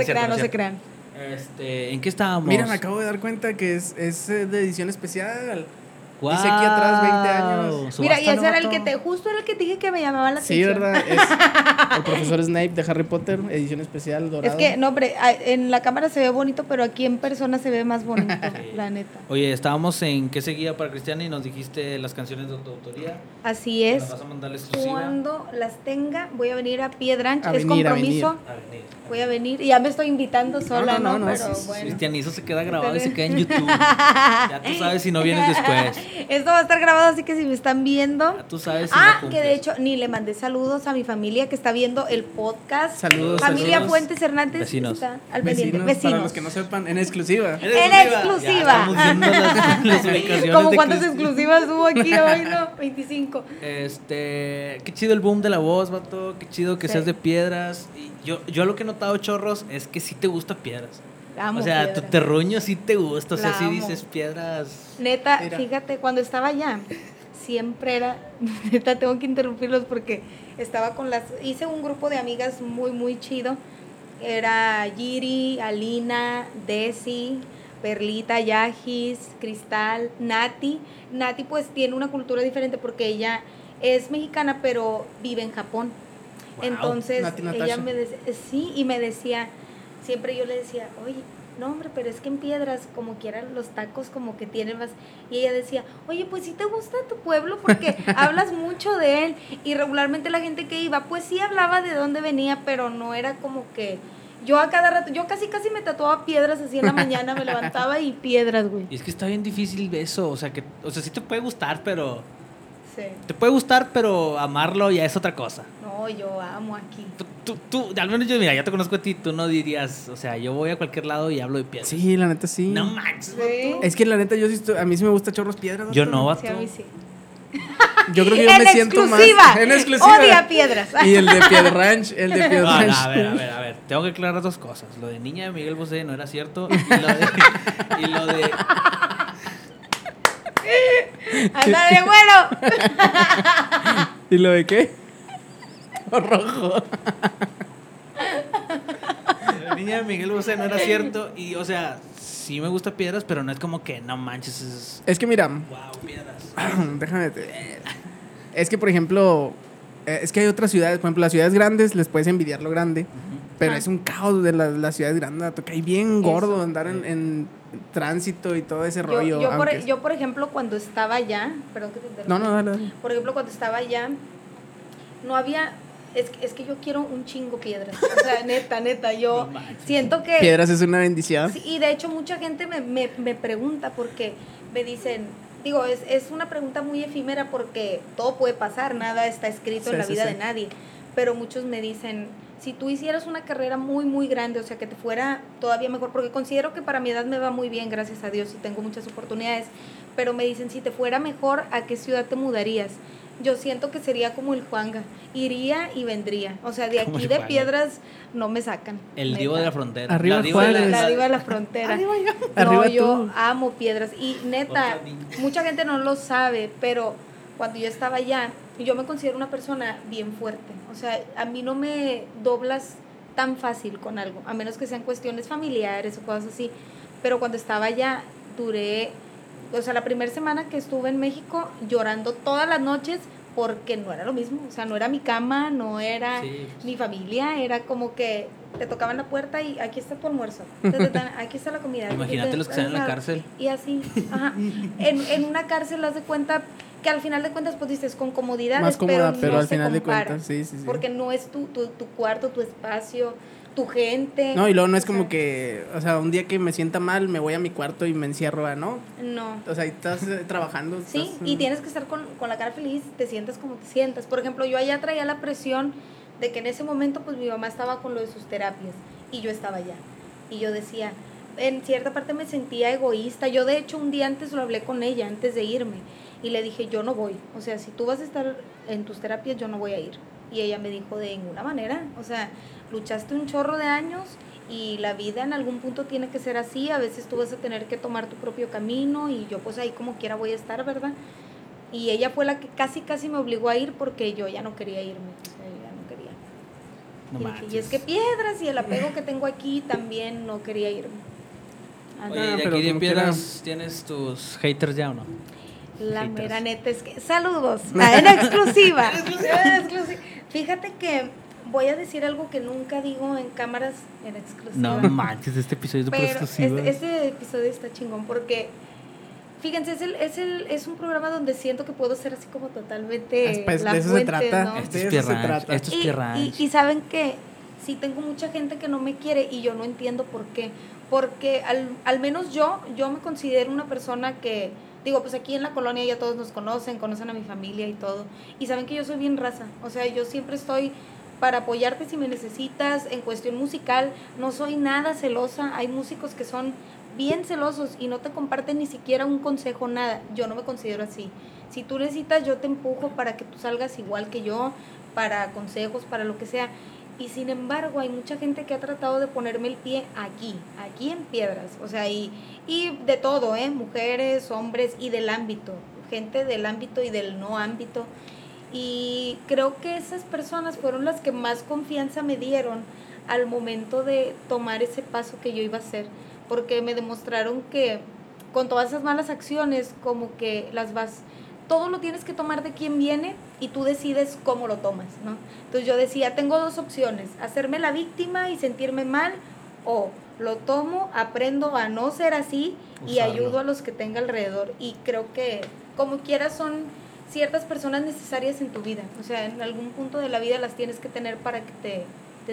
crean, no se crean. Este, ¿en qué estábamos? Mira, me acabo de dar cuenta que es, es eh, de edición especial. Dice aquí atrás 20 años. Mira, y ese era el que te, justo era el que te dije que me llamaba la atención. Sí, ¿verdad? Es el profesor Snape de Harry Potter, edición especial, dorado. Es que, no, hombre, en la cámara se ve bonito, pero aquí en persona se ve más bonito, la neta. Oye, estábamos en ¿Qué seguía para Cristiana? Y nos dijiste las canciones de tu autoría. Así es. Vas a mandar Cuando las tenga, voy a venir a Piedranch. es compromiso. Voy a venir. Y ya me estoy invitando sola, ¿no? no, pero bueno. Cristianizo se queda grabado y se queda en YouTube. ya tú sabes si no vienes después. Esto va a estar grabado, así que si me están viendo. tú sabes. ah, que de hecho ni le mandé saludos a mi familia que está viendo el podcast. Saludos. Familia Fuentes Hernández. Vecinos. al vecinos, vecinos. Para los que no sepan, en exclusiva. En, exclusiva. Como cuántas exclusivas hubo aquí hoy, ¿no? 25. Este, qué chido el boom de la voz, vato. Qué chido que seas de piedras. Y yo, yo lo que he notado, chorros, es que sí te gusta piedras o sea, tu terruño sí te gusta, o sea, sí dices piedras. Neta, fíjate, cuando estaba allá, siempre era, neta, tengo que interrumpirlos porque estaba con las, hice un grupo de amigas muy, muy chido. Era Giri, Alina, Desi, Perlita, Yajis, Cristal, Nati. Nati pues tiene una cultura diferente porque ella es mexicana pero vive en Japón. Entonces ella me decía, sí, y me decía, siempre yo le decía, oye, no hombre, pero es que en piedras como quieran los tacos como que tienen más. Y ella decía, oye, pues sí te gusta tu pueblo porque hablas mucho de él. Y regularmente la gente que iba, pues sí hablaba de dónde venía, pero no era como que... Yo a cada rato, yo casi casi me tatuaba piedras así en la mañana, me levantaba y piedras, güey. Y es que está bien difícil eso, o sea, que, o sea, sí te puede gustar, pero te puede gustar, pero amarlo ya es otra cosa. No, yo amo aquí. Tú, tú, al menos yo, mira, ya te conozco a ti, tú no dirías, o sea, yo voy a cualquier lado y hablo de piedras. Sí, la neta sí. No manches, Es que la neta, yo sí, a mí sí me gusta chorros piedras. Yo no, Sí, a mí sí. Yo creo que yo me siento más. En exclusiva. Odia piedras. Y el de Pied Ranch, el de Pied Ranch. a ver, a ver, a ver. Tengo que aclarar dos cosas. Lo de niña de Miguel Bosé no era cierto. Y lo de. y lo de de bueno! ¿Y lo de qué? rojo. La niña de Miguel Bosé no era cierto. Y, o sea, sí me gusta piedras, pero no es como que no manches. Es, es que mira. Wow, piedras. Déjame. Es que, por ejemplo, eh, es que hay otras ciudades, por ejemplo, las ciudades grandes les puedes envidiar lo grande, pero ah. es un caos de las ciudades grandes, que hay bien gordo andar en, tránsito y todo ese rollo. Yo por, yo, por, ejemplo, cuando estaba allá, perdón que te No, no, dale, Por ejemplo, cuando estaba allá, no había es, es, que yo quiero un chingo piedras. O sea, neta, neta, yo siento que... Piedras es una bendición. y de hecho mucha gente me, me, me pregunta porque me dicen, digo, es, es una pregunta muy efímera porque todo puede pasar, nada está escrito en la vida de nadie, pero muchos me dicen, si tú hicieras una carrera muy, muy grande, o sea, que te fuera todavía mejor, porque considero que para mi edad me va muy bien, gracias a Dios, y tengo muchas oportunidades, pero me dicen, si te fuera mejor, ¿a qué ciudad te mudarías? yo siento que sería como el Juanga. Iría y vendría. O sea, de aquí de piedras no me sacan. El divo de la frontera. Arriba la diva de la, la, diva de la frontera. Arriba, no, yo amo piedras. Y neta, mucha gente no lo sabe, pero cuando yo estaba allá, yo me considero una persona bien fuerte. O sea, a mí no me doblas tan fácil con algo, a menos que sean cuestiones familiares o cosas así. Pero cuando estaba allá, duré o sea, la primera semana que estuve en México llorando todas las noches porque no era lo mismo, o sea, no era mi cama, no era mi familia, era como que te tocaban la puerta y aquí está tu almuerzo, aquí está la comida. Imagínate los que están en la cárcel. Y así, ajá. En, en una cárcel, haz de cuenta que al final de cuentas, pues dices, con comodidades, Más cómoda, pero, al final de cuentas, sí, sí, sí. Porque no es tu, tu, tu cuarto, tu espacio, tu gente. No, y luego no es como que, o sea, un día que me sienta mal, me voy a mi cuarto y me encierro, ¿no? No. O sea, estás eh, trabajando. Sí, y tienes que estar con, con, la cara feliz, te sientas como te sientas. Por ejemplo, yo allá traía la presión de que en ese momento, pues mi mamá estaba con lo de sus terapias y yo estaba allá. Y yo decía, en cierta parte me sentía egoísta. Yo, de hecho, un día antes lo hablé con ella, antes de irme, y le dije, yo no voy. O sea, si tú vas a estar en tus terapias, yo no voy a ir. Y ella me dijo, de ninguna manera. O sea, luchaste un chorro de años y la vida en algún punto tiene que ser así, a veces tú vas a tener que tomar tu propio camino y yo pues ahí como quiera voy a estar, ¿verdad? Y ella fue la que casi casi me obligó a ir porque yo ya no quería irme, ya no quería. y, es que piedras y el apego que tengo aquí también no quería irme. Oye, de aquí de piedras tienes tus haters ya o no? La mera neta es que. Saludos. Ah, en exclusiva. en exclusiva. Fíjate que voy a decir algo que nunca digo en cámaras en exclusiva. No manches, este episodio es Pero Este, este, episodio está chingón porque. Fíjense, es, el, es, el, es un programa donde siento que puedo ser así como totalmente. Pues, la de eso se trata. ¿no? Esto es se trata. Esto es y, y, y saben que sí tengo mucha gente que no me quiere y yo no entiendo por qué. Porque al, al menos yo, yo me considero una persona que digo, pues aquí en la colonia ya todos nos conocen, conocen a mi familia y todo. Y saben que yo soy bien raza. O sea, yo siempre estoy para apoyarte si me necesitas en cuestión musical. No soy nada celosa. Hay músicos que son bien celosos y no te comparten ni siquiera un consejo, nada. Yo no me considero así. Si tú necesitas, yo te empujo para que tú salgas igual que yo, para consejos, para lo que sea. Y sin embargo, hay mucha gente que ha tratado de ponerme el pie aquí, aquí en piedras. O sea, y, y de todo, ¿eh? Mujeres, hombres y del ámbito. Gente del ámbito y del no ámbito. Y creo que esas personas fueron las que más confianza me dieron al momento de tomar ese paso que yo iba a hacer. Porque me demostraron que con todas esas malas acciones, como que las vas todo lo tienes que tomar de quién viene y tú decides cómo lo tomas, ¿no? Entonces yo decía, tengo dos opciones, hacerme la víctima y sentirme mal o lo tomo, aprendo a no ser así y ayudo a los que tenga alrededor. Y creo que como quieras son ciertas personas necesarias en tu vida. O sea, en algún punto de la vida las tienes que tener para que te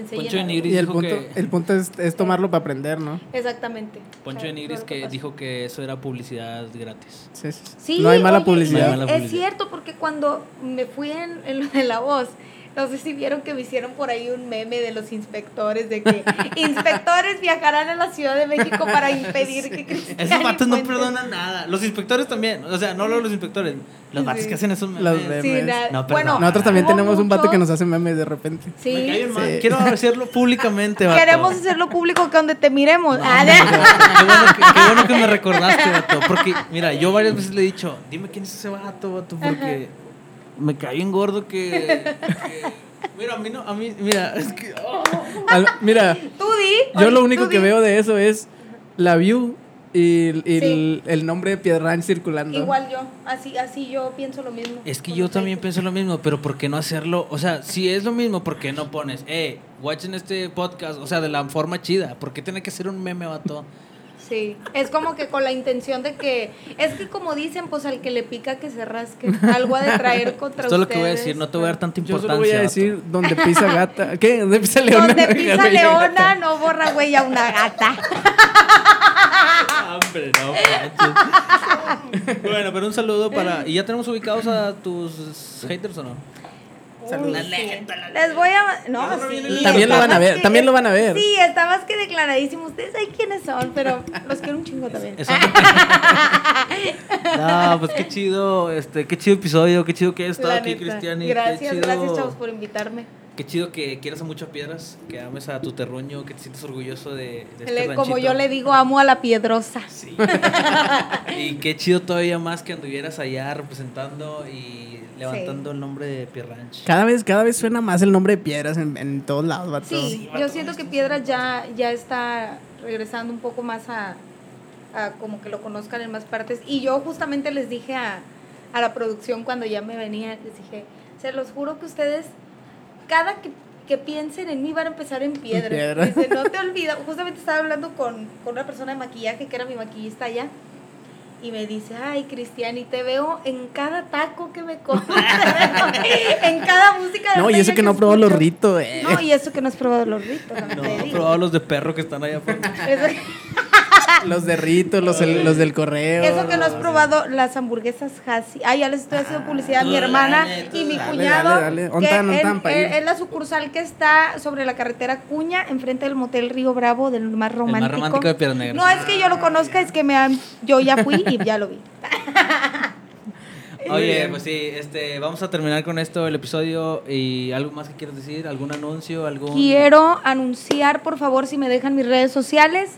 Poncho de Nigris y el punto, el punto es, es tomarlo para aprender, ¿no? Exactamente. Poncho de Nigris que dijo que eso era publicidad gratis. Sí, sí. no hay mala publicidad. Es, cierto, porque cuando me fui en, en la voz, no sé si vieron que me hicieron por ahí un meme de los inspectores, de que inspectores viajarán a la Ciudad de México para impedir que Cristian Esos vatos no perdonan nada. Los inspectores también. O sea, no los inspectores. Los vatos que hacen esos memes. Los memes. bueno, nosotros también tenemos un vato que nos hace memes de repente. Sí. Quiero hacerlo públicamente, vato. Queremos hacerlo público que donde te miremos. Ah, qué, bueno que, qué, bueno que, me recordaste, vato. Porque, mira, yo varias veces le he dicho, dime quién es ese vato, vato, porque me cae en gordo que, mira, a mí no, a mí, mira, es que... Oh. mira, ¿Tú di? yo lo único que veo de eso es la view y, el, nombre de Piedran circulando. Igual yo, así, así yo pienso lo mismo. Es que yo también pienso lo mismo, pero ¿por qué no hacerlo? O sea, si es lo mismo, ¿por qué no pones, eh, watchen este podcast? O sea, de la forma chida. ¿Por qué tiene que ser un meme, vato? Sí, es como que con la intención de que, es que como dicen, pues al que le pica que se rasque, algo a de traer contra Esto es lo que voy a decir, no te voy a dar tanta importancia. Yo solo voy a decir donde pisa gata, ¿qué? Donde pisa leona. Donde pisa leona, no borra güey a una gata. Hombre, no, Bueno, pero un saludo para, ¿y ya tenemos ubicados a tus haters o no? Les voy a. No, sí. También lo van a ver. también lo van a ver. Sí, está más que declaradísimo. Ustedes saben quiénes son, pero los quiero un chingo también. no, pues qué chido. Este, qué chido episodio. Qué chido que hayas estado aquí, Cristiani. Gracias, gracias, chavos, por invitarme. Qué chido que quieras a mucho a piedras, que ames a tu terruño, que te sientes orgulloso de, de este Como yo le digo, amo a la piedrosa. Sí. y qué chido todavía más que anduvieras allá representando y levantando el nombre de Pierranch. Cada vez, cada vez suena más el nombre de Piedras en, en todos lados, vato. Sí, yo siento que Piedras ya, ya está regresando un poco más a, a, como que lo conozcan en más partes. Y yo justamente les dije a, a la producción cuando ya me venía, les dije, se los juro que ustedes, cada que, que piensen en mí van a empezar en Piedras. Dice, no te olvides, justamente estaba hablando con, con una persona de maquillaje que era mi maquillista allá y me dice, ay, Cristiani, te veo en cada taco que me comes, en cada música de No, y eso que, no he probado los ritos, eh. No, y eso que no has probado los ritos. No, no he probado los de perro que están allá afuera. los de Rito, los, los del correo. Eso que no has probado, las hamburguesas Hasi. Ah, ya les estoy haciendo publicidad a mi hermana y mi cuñado. Dale, dale. Es la sucursal que está sobre la carretera Cuña, enfrente del motel Río Bravo, del más romántico. El más romántico de Piedra Negra. No es que yo lo conozca, es que me han, yo ya fui y ya lo vi. Oye, pues sí, este, vamos a terminar con esto el episodio y algo más que quieras decir, algún anuncio, algún Quiero anunciar, por favor, si me dejan mis redes sociales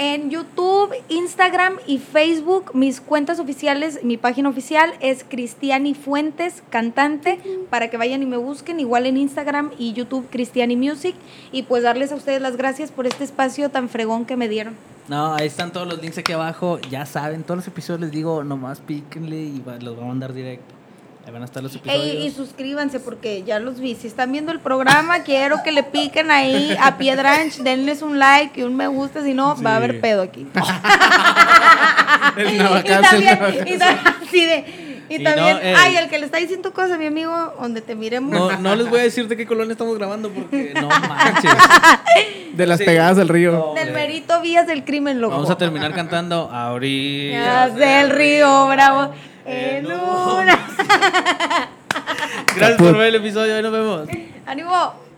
en YouTube, Instagram y Facebook. Mis cuentas oficiales, mi página oficial es Cristiani Fuentes, cantante, para que vayan y me busquen. Igual en Instagram y YouTube, Cristiani Music. Y pues darles a ustedes las gracias por este espacio tan fregón que me dieron. No, ahí están todos los links aquí abajo. Ya saben, todos los episodios les digo, nomás píquenle y los voy a mandar directo. Ahí van a estar los episodios. y suscríbanse porque ya los vi. Si están viendo el programa, quiero que le piquen ahí a Piedranch, denles un like y un me gusta, si no, va a haber pedo aquí. y también, y así de... Y, también, ay, el que le está diciendo cosas a mi amigo, donde te miremos. No, no les voy a decir de qué colonia estamos grabando porque no manches. De las pegadas del río. del verito Vías del Crimen, loco. Vamos a terminar cantando a orillas del río Bravo en una. Gracias por ver el episodio, ahí nos vemos. ¡Ánimo!